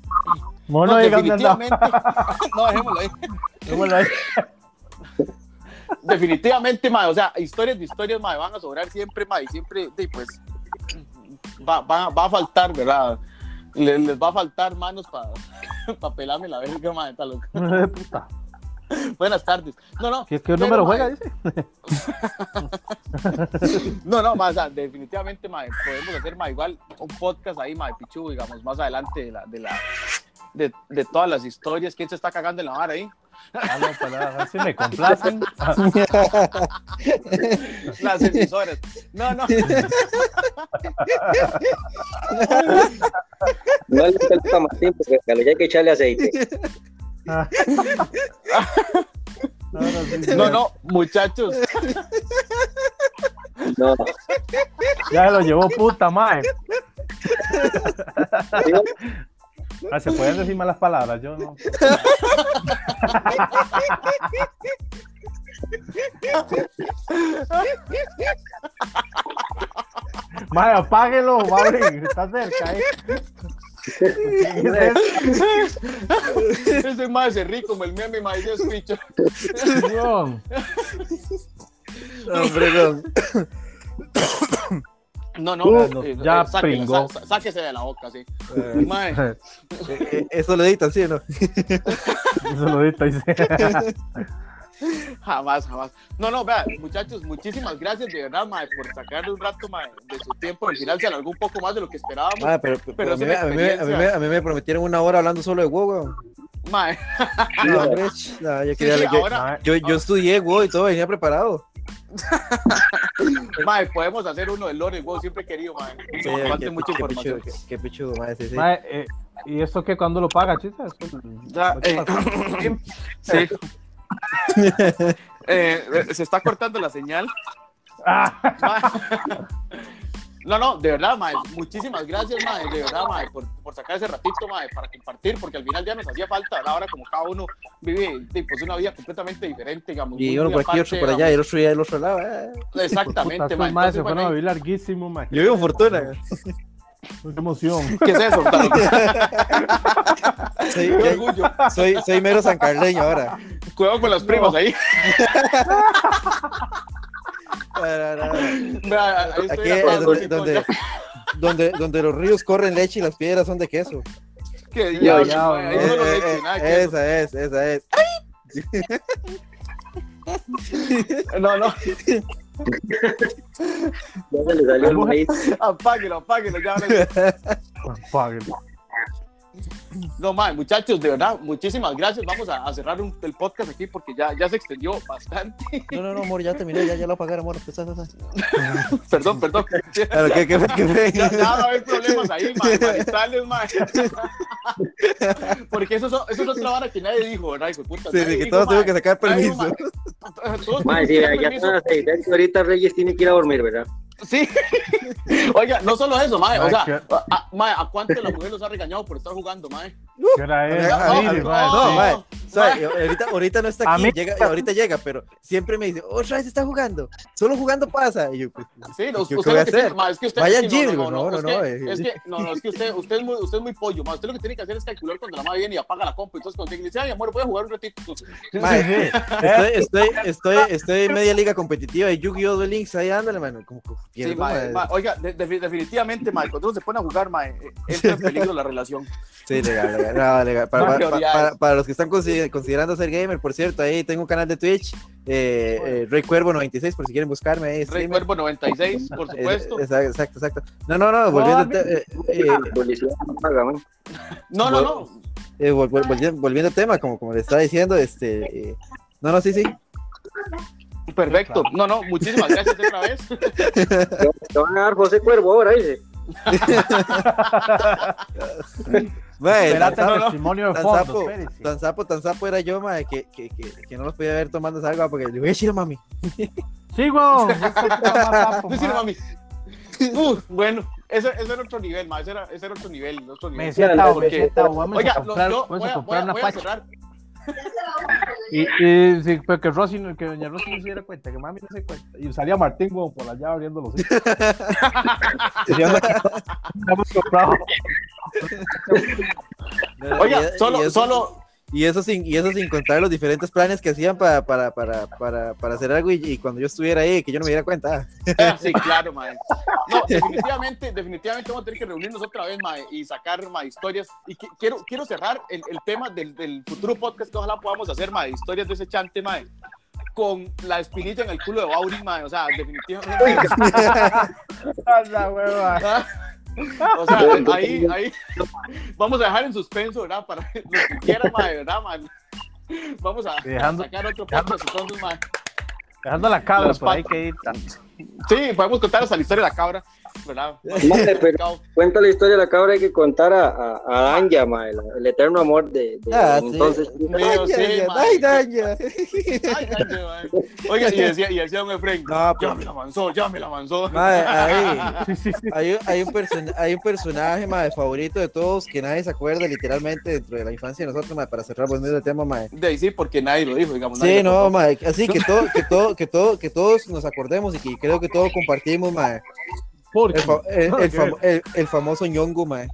No, oiga, ¿dónde andabas? definitivamente. No, dejémoslo ahí. Dejémoslo ahí. Definitivamente, mae. O sea, historias de historias, mae, van a sobrar siempre, mae. Y siempre, sí, pues, va, va, va a faltar, ¿verdad? Les, les va a faltar manos para pelarme la verga, mae. Está. Hijo de puta. Buenas tardes. No, no. ¿Qué, qué pero, número mae, juega, dice? No, no, más, o sea, definitivamente, mae, podemos hacer, mae, igual un podcast ahí, mae, Pichu, digamos, más adelante de la, de la, de, de todas las historias. ¿Quién se está cagando en la vara ahí? Ah, no, para ver si me complacen. Las emisoras. No, no. No le gusta Martín porque a lo ya hay que echarle aceite. Ah. No, no, sí, sí. No, no, muchachos. No, Ya lo llevó puta, mae. digo, Ah, se pueden decir malas palabras, yo no. Mae, apáguelo, Mauri, está cerca, eh. Ese mae se rico como el meme de picho. Weón. Hombre, no. No, no, Uh, eh, ya eh, sáquela, pringó. sá- sáquese de la boca, sí. Eh, Mae, eh, eh, Eso lo editan, ¿sí o no? Eso lo dita, dice. jamás, jamás. No, no, vea, muchachos, muchísimas gracias de verdad, mae, por sacarle un rato, mae, de su tiempo. Al final se alargó un poco más de lo que esperábamos. Ah, pero, pero, Pero a, mí, a, mí, a, mí, a mí me prometieron una hora hablando solo de WoW, weón. Mae, No, hombre, no, yo, sí, sí, ahora, yo, yo estudié WoW y todo, venía preparado. mae, podemos hacer uno de Lore, wow, siempre he querido, mae. Sí, Falta qué, mucha qué información. pichudo, qué, pichudo, madre, sí, sí. Mae, eh, ¿Y esto qué? ¿Cuándo lo paga, chicas? Ya, eh, sí. Eh, eh, se está cortando la señal. Ah, Mae. No, no, de verdad, mae, muchísimas gracias, mae, de verdad, mae, por, por sacar ese ratito, mae, para compartir, porque al final ya nos hacía falta, ahora como cada uno vive pues, una vida completamente diferente, digamos. Y uno por aquí, aparte, otro por allá, y el otro ya del otro lado. eh. Exactamente, puta, mae. entonces, se fueron a vivir larguísimo, mae. Yo vivo fortuna. Qué emoción. ¿Qué es eso? Soy, Qué orgullo. soy, soy mero sancarleño ahora. Cuidado con las primas ahí. No, no, no. Vea, ahí Aquí es donde, donde, donde, donde los ríos corren leche y las piedras son de queso. Qué Eh, eh, esa es, esa es. No, no, Ya se le salió el maíz. apáguelo, apáguelo, ya. Fuck. No, mae, muchachos, de verdad, muchísimas gracias. Vamos a, a cerrar un- el podcast aquí porque ya, ya se extendió bastante. No, no, no, amor, ya terminé, ya, ya lo apagaron, amor. Pues, ah, ah, ah. perdón, perdón. Claro, ¿qué, qué, fue, qué fue? Ya, ya va a haber problemas ahí, maritales. Porque eso, es- eso es otra vara que nadie dijo, ¿verdad? Hijo de puta, Sí, nadie sí, que todos tuvieron que sacar Nadie permiso. Todos Mae, sí, ya son que ahorita Reyes tiene que ir a dormir, ¿verdad? Sí. Oiga, no solo eso, mae. O sea, a, mae, ¿a cuánto la mujer los ha regañado por estar jugando, mae? ¿Qué hora es? No, mae, no. ¿Sabe? Ahorita, ahorita no está aquí, mí- llega, ahorita llega, pero siempre me dice, otra vez está jugando, solo jugando pasa. Y yo, pues, Sí, no, ¿qué usted voy a lo que tiene- hacer? ma, es que usted, Vaya es que gym, no, no, es no, que- no, es que, no, no, es que usted, usted es muy, usted es muy pollo, ma, usted lo que tiene que hacer es calcular cuando la madre viene y apaga la compu, entonces cuando dice, ay, amor, voy a jugar un ratito. Sí. estoy, estoy, estoy, estoy en media liga competitiva de Yu-Gi-Oh! Duel Links, ahí ándale, mano. Como que Sí, ma, ma, oiga, de- de- definitivamente, ma, cuando uno se pone a jugar, ma, eh, entra en peligro la relación. Sí, legal, legal. no, legal. Para, Ma, para- para- para los que están consider- considerando ser gamer, por cierto, ahí tengo un canal de Twitch, eh, eh, Rey Cuervo 96, por si quieren buscarme ahí. Rey. Cuervo 96, por supuesto. Exacto, exacto, exacto. No, no, no, volviendo, eh, eh, no. No, no, eh, vol- vol- volviendo, volviendo al tema, como, como le estaba diciendo, este, eh, no, no, sí, sí. Perfecto. No, no, muchísimas gracias otra vez. Te van a dar José Cuervo ahora, dice. Espérate tan, testimonio de tan fondo, sapo, espérese. tan sapo, tan sapo era yo, mae, que, que, que, que no los podía ver tomando algo porque le voy a decir a mami. Sí. Yo más sapo, Decir, ma. mami. Uh, bueno, ese, ese era otro nivel, ma, ese era, ese era otro nivel, otro Me nivel. decía Tao, me Porque- decía Tao, vamos Oiga, a lo- comprar, yo vamos voy a a, voy comprar a- una voy a pacha. cerrar. Y, y sí, pero que Rosy, no- que doña Rosy no se diera cuenta, que mami no se cuenta. Y salía Martín, weón, por allá abriendo los hijos. Hemos comprado. Oiga, Y- solo, y eso- solo, Y eso sin, y eso sin contar los diferentes planes que hacían para, para, para, para, para hacer algo y, y cuando yo estuviera ahí, que yo no me diera cuenta. Ah, sí, claro, mae. No, definitivamente, definitivamente vamos a tener que reunirnos otra vez, mae, y sacar, mae, historias. Y qui- quiero, quiero cerrar el, el tema del, del futuro podcast que ojalá podamos hacer, mae, historias de ese chante, mae, con la espinilla en el culo de Bauri, mae, o sea, definitivamente. O sea, ahí, ahí vamos a dejar en suspenso, ¿verdad? Para los que quieran, mae, ¿verdad, mae? Vamos a, sacar otro podcast entonces, mae. Dejando la cabra por ahí que edita. Sí, podemos contar hasta la historia de la cabra, ¿verdad? Madre, pero cuenta la historia de la cabra, hay que contar a, a, a Danja, mae, la- el eterno amor de, de Ah, sí. entonces. Mío, sí, Daña, mae. ay, daña. Ay. Oiga, y decía, y decía don Efraín, No, pues, ya me la avanzó, ya me la avanzó. Mae, ahí, Sí, sí, sí. hay, un- hay, un person- hay un personaje mae, favorito de todos que nadie se acuerda literalmente dentro de la infancia de nosotros, mae, para cerrar volviendo el tema, mae. De ahí sí, porque nadie lo dijo, digamos. Sí, no, mae, así que todo, que todo, que todo, que todos nos acordemos y que creo que todos compartimos, mae. ¿Por El, fa- el, el fam- el- el famoso ñongo, mae.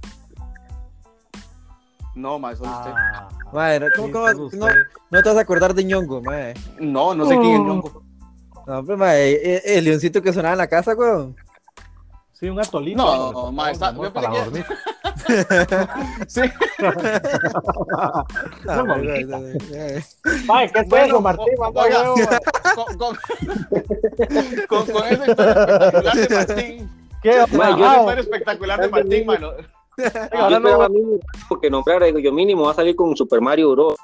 No, mae, usted. Ah, Mae, no, ¿cómo- cómo- solo no, usted. no te vas a acordar de ñongo, mae. No, no sé quién es Ñongo. No, pero mae, el, el leoncito que sonaba en la casa, weón. Sí, un atolito. No, hombre, ma, está- yo para pensé dormir. Sí. No, mae, mae, mae. ¿qué es Bueno, eso, Martín? o- Manda oiga. Con, con, con, con esa historia espectacular de Martín. ¿Qué? Ma, Con yo- esa Ah, espectacular de Martín, mano. ahora yo no- esperaba mínimo que nombrara, digo yo mínimo va a salir con Super Mario Bros.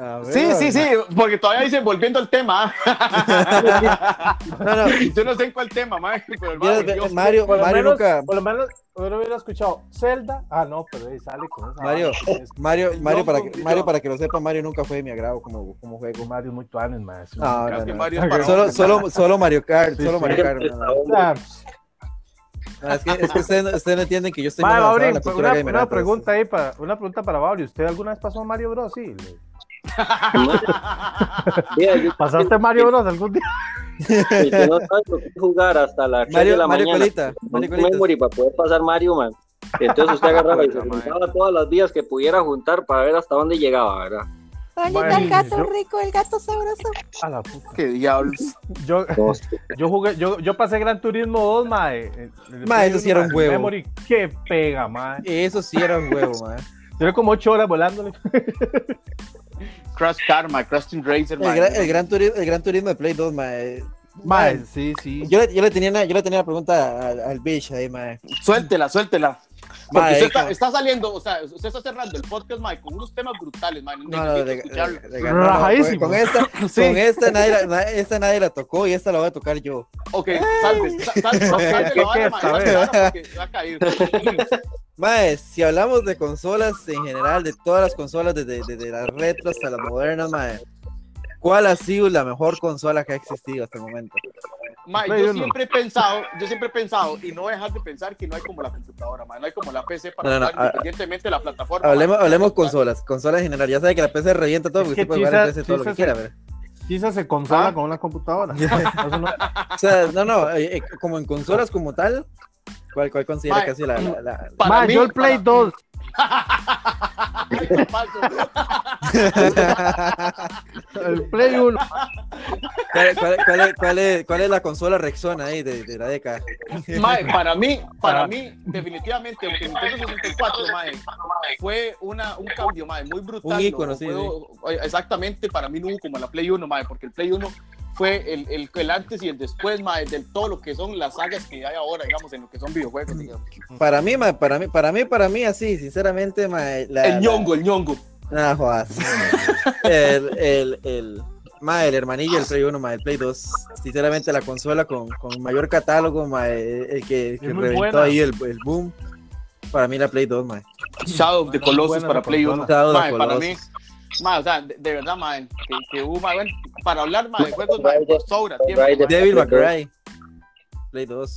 Ah, Sí, sí, sí, porque todavía dicen volviendo al tema. No, no, Yo no sé en cuál tema, mae, pero yo-. Mario, Por Mario menos, nunca. por lo menos hubiera hubiera escuchado Zelda. Ah, no, pero ahí sale con esa. Mario, Mario, Mario, para que, Mario, para que lo sepa, Mario nunca fue de mi agrado como, como juego. Mario muy tuanes, más. No, Creo no, no. Mario para Solo, solo, solo Mario Kart, Sí, solo sí. Mario Kart. no, no. Ah, es que, es que ustedes, ustedes no entienden que yo estoy en Mauri, la cultura una, gamer, una pregunta ahí para una pregunta para Mauri. ¿Usted alguna vez pasó Mario Bros? Sí. le- Mira, ¿Pasaste Mario Bros algún día? Que no sabe lo que es jugar hasta las 3 Mario- de la Mario mañana. Colita, Mario memory para poder pasar Mario, man. Entonces usted agarraba y se juntaba todas las vías que pudiera juntar para ver hasta dónde llegaba, ¿verdad? ¿Dónde Mae, está el gato yo- rico, el gato sabroso? A la puta. Qué diablos. Yo, yo jugué, yo, yo pasé Gran Turismo 2, mae. el Mae, eso sí era un mae, huevo. Memory, qué pega, mae. Eso sí era un huevo, man. Duré como 8 horas volándole. Crash Karma, Crash Team Racer, El, mae. gran, el, gran turismo, el Gran Turismo de Play 2, man. Mae, sí, sí. Yo le, yo le tenía, una- yo le tenía la pregunta al, al bitch ahí, man. Suéltela, suéltela. Porque usted está, está saliendo, o sea, usted está cerrando el podcast, mae, con unos temas brutales, mae. No, no, de- no, con- Rajadísimo. Con esta, Sí. con esta nadie, la, na- esta nadie la tocó y esta la voy a tocar yo. Ok, salve, sa- salve, salve ¿Qué- la vara, porque va a caer. Mae, si hablamos de consolas en general, de todas las consolas, desde, desde las retro hasta las modernas, mae, ¿cuál ha sido la mejor consola que ha existido hasta el momento? Play yo uno. siempre he pensado, yo siempre he pensado, y no dejar de pensar que no hay como la computadora, mae, no hay como la PC para No, no, jugar independientemente de la plataforma. Hablemos, hablemos consolas, consolas en general. Ya sabe que la PC revienta todo Es porque que usted puede jugar en Chisa- PC todo lo que Chisa quiera, se- pero. Quizás se consola Ah. con una computadora. O sea, no, no, eh, eh, como en consolas como tal, ¿cuál, cuál considera que sido la, la- la- Para Mae, mí, yo el Play para- 2. El Play 1. cuál, cuál- cuál es, cuál es- cuál es la consola Rexona ahí de, de la década? Mae, para mí, para Ah. mí, definitivamente, aunque Nintendo 64, mae, fue una, un cambio, mae, muy brutal. Un ícono, ¿no? sí, Fue- Exactamente, para mí no hubo como la Play 1, mae, porque el Play 1 fue el, el, el antes y el después, mae, de todo lo que son las sagas que hay ahora, digamos, en lo que son videojuegos, digamos. Para mí, mae, para mí, para mí, para mí, así, sinceramente, mae, la, El ñongo, el ñongo. la- no, jodas. el, el, el, mae, el hermanillo del Play 1, mae, el Play 2. Sinceramente, la consola con, con mayor catálogo, mae, el que, reventó buena. ahí el, el boom. Para mí, la Play 2, mae. Shadow of the Colossus para la Play 1. consola. Shadow of the Mae, para mí, Colossus. Mae, o sea, de, de verdad, mae, que, que hubo, mae, bueno, para hablar, mae, de juegos, Rider, sobra tiempo, mae. Devil May Cry. Play 2.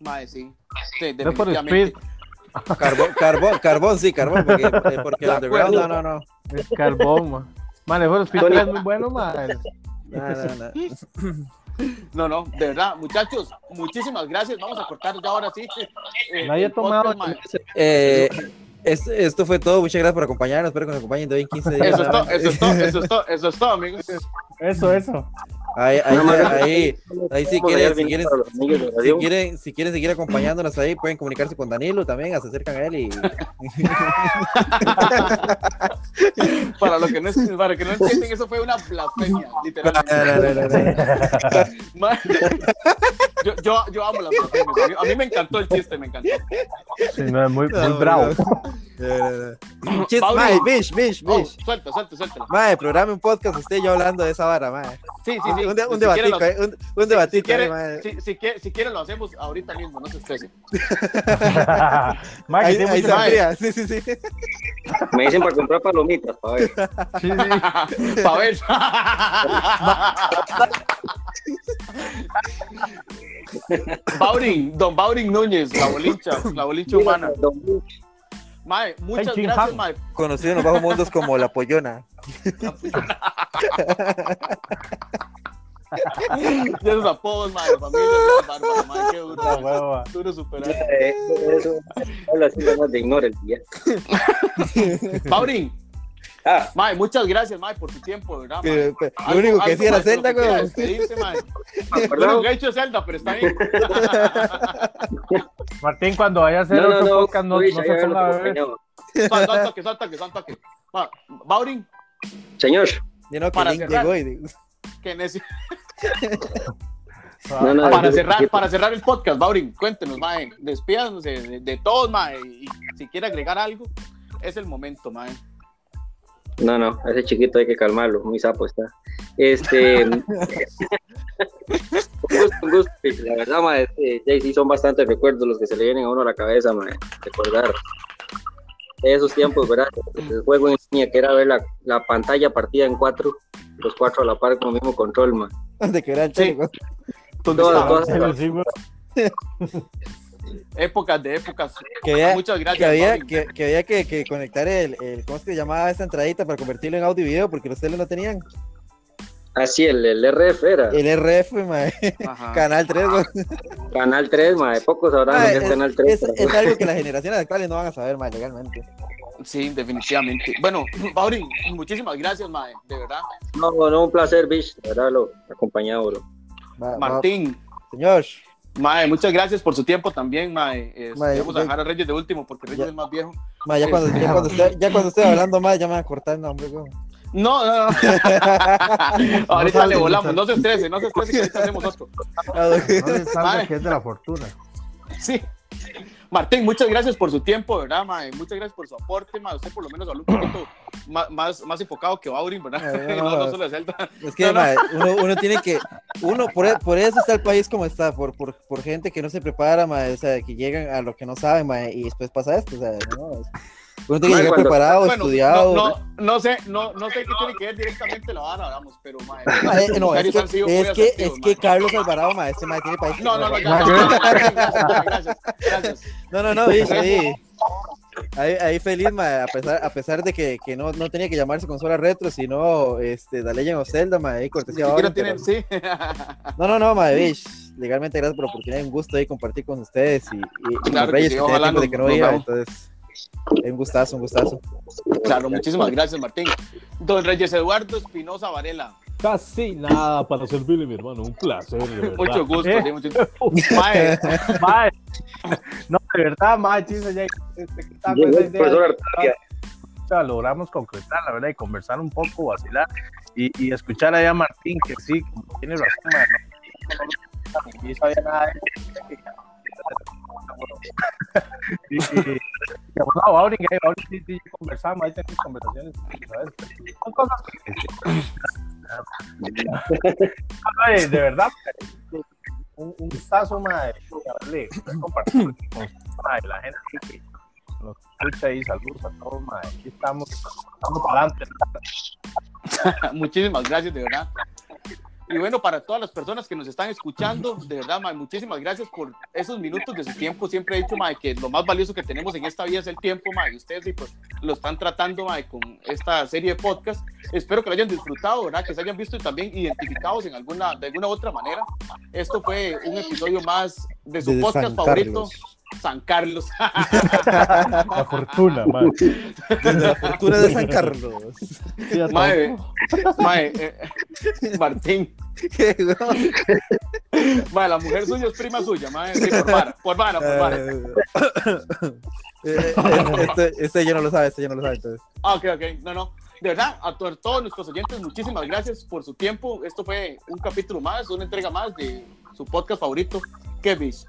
Mae, sí. Sí, No por definitivamente. Speed. Carbón, carbón, carbón, sí, carbón, porque, eh, porque underground, no, no, no. Es carbón, man. Man, el Speed Tony. 3 es muy bueno, man. No, no, no. No, no, de verdad, muchachos, muchísimas gracias. Vamos a cortar ya ahora sí. eh, Nadie ha tomado. mae. Eh, es- esto fue todo. Muchas gracias por acompañarnos. Espero que nos acompañen de hoy en 15 días. Eso es todo, eso es todo, eso es todo, eso es todo, amigos. Eso, eso. Ahí, ahí, ahí, ahí si quieren, si quieren, si quieren, si quieren seguir acompañándonos ahí, pueden comunicarse con Danilo también, se acercan a él y Para los que no, para que no entienden, eso fue una blasfemia, literalmente. Yo, yo, yo amo las blasfemias. A mí, me encantó el chiste, me encantó. Sí, no, es muy, muy No, bravo. no. Mae, bish, bish, Oh, bish. suelta, suelta, suelta. Mae, programa un podcast, usted y yo hablando de esa vara, mae. Sí, sí, sí. Un, de- un Si debatico, quiere ahí, un, un lo- debatico, Si si, si quiere, si quiere lo hacemos ahorita mismo, no se estrese. Man, que Ahí, ahí sí, sí, sí. Me dicen para comprar palomitas, para ver. Sí, sí. Pa' ver. Baurin, don Baurin Núñez, la bolincha, la bolincha humana. Mae, muchas Hey, gracias, mae. Conocido en los bajos mundos como la pollona. Y esos apodos, mae, la familia bárbaro, mae, qué duro. La mae. hueva. Duro superar. Eso, habla así, nada más de ignora el día. Paurín, Ah, mae, muchas gracias, mae, por tu tiempo, ¿verdad? mae? Que- que- Algo- Lo único que decía era Zelda, que güey. mae. Lo único que ha hecho es Zelda, pero está bien. Martín, cuando vaya a hacer No, otro no, podcast, no, se a ver lo ponga a que beber. acompañaba. Sal, sal toque, sal toque, sal toque. Ma, Baurin, Señor, Yo no, que Para cerrar. llegó y que No, no, para yo- cerrar, yo- para cerrar el podcast, Baurin, cuéntenos, mae, despídanos de, de, de todos, mae, y si quiere agregar algo, es el momento, mae. No, no, a ese chiquito hay que calmarlo, muy sapo está. Este. un gusto, un gusto. La verdad, ma, este, Jay, sí son bastantes recuerdos los que se le vienen a uno a la cabeza, ma, recordar esos tiempos, ¿verdad? El juego en línea que era ver la, la pantalla partida en cuatro, los cuatro a la par con el mismo control, ma. de que era el Sí. chelo. ¿Dónde Todas, todas. Épocas de épocas. Que había, Muchas gracias. que había, que, que había que, que conectar el, el, ¿cómo es que se llamaba esta entradita para convertirlo en audio y video? Porque los teles no tenían. Así, el, el RF era. El RF, mae. Canal 3, güey. Canal 3, ma, de pocos sabrán Mae, es Canal 3. es, es algo que las generaciones actuales no van a saber, mae, legalmente. Sí, definitivamente. Bueno, Baurin, muchísimas gracias, mae, de verdad. No, no, un placer, Bish, de verdad, lo acompañado, bro. Va- Martín, señor, mae, muchas gracias por su tiempo también, mae. Eh, Mae, vamos a dejar a Reyes de último porque Reyes ya- es más viejo. mae, ya, cuando, ya, cuando esté, ya cuando esté hablando más, ya me van a cortar el nombre, güey. No, no, no. ahorita sabe, le no volamos, sabe. no se estrese, no se estrese, que ahorita hacemos otro. No le salga Mae. que es de la fortuna. Sí. Martín, muchas gracias por su tiempo, ¿verdad, mae? Muchas gracias por su aporte, mae. Usted por lo menos habló un poquito más, más, más enfocado que Baurin, ¿verdad? Ay, no. no, no solo de Zelda. Es que, No, no. mae, uno, uno tiene que, uno, por, por eso está el país como está, por, por, por gente que no se prepara, mae, o sea, que llegan a lo que no saben, mae, y después pasa esto, o sea, no, es- uno tiene que llegar preparado, Bueno, estudiado. No, no, no sé, no, no sé qué tiene que ver directamente la vara, vamos, pero. Mae, los no, es que, es que, es que mae. Carlos Alvarado, mae, este mae tiene país. No, no, no, ya, no, no, no, gracias, gracias. No, no, no, bicho, ahí, ahí, ahí feliz, mae, a pesar, a pesar de que, que no, no tenía que llamarse consola retro, sino este, The Legend of Zelda, mae, ahí cortesía ahora, tienen, pero- sí. No, no, no, mae, bicho, legalmente gracias por la oportunidad, un gusto ahí compartir con ustedes y, y, y Claro los que reyes sí, que ojalá tiempo de que no nos iba, entonces, un gustazo, un gustazo. Claro, muchísimas gracias, Martín. Don Reyes Eduardo Espinosa Varela. Casi nada para servirle, mi hermano. Un placer. Mucho gusto, ¿Eh? sí, mucho- Mae, Mae. No, de verdad, mae, ya este, esa idea, o sea, logramos concretar, la verdad, y conversar un poco, vacilar, y, y escuchar allá a Martín, que sí, como tiene razón, mae, no, no sabía nada de eso. y, y, pues, no, Aurin, Aurin, sí, sí, conversamos, ahí tenemos conversaciones, ¿sabes? Son cosas que... De verdad, un, un gustazo, madre, haberle compartido con la gente que nos escucha y saludos a todos, madre. Aquí estamos, estamos para adelante. muchísimas gracias, de verdad. Y bueno, para todas las personas que nos están escuchando, de verdad, mae, muchísimas gracias por esos minutos de su tiempo. Siempre he dicho, mae, que lo más valioso que tenemos en esta vida es el tiempo, mae, y ustedes pues, lo están tratando, mae, con esta serie de podcast. Espero que lo hayan disfrutado, ¿verdad? Que se hayan visto y también identificados en alguna, de alguna otra manera. Esto fue un episodio más de su Desde podcast favorito. San Carlos. La fortuna, man. Desde la fortuna de San Carlos. Sí, Mae, mae, eh, Martín. Qué. Mae, la mujer suya es prima suya, mae. Sí, por vara, por vara, por vara. Eh, eh, este, este ya no lo sabe, este ya no lo sabe, entonces. Ah, ok, ok. No, no. De verdad, a to- todos nuestros oyentes, muchísimas gracias por su tiempo. Esto fue un capítulo más, una entrega más de su podcast favorito, Kevis.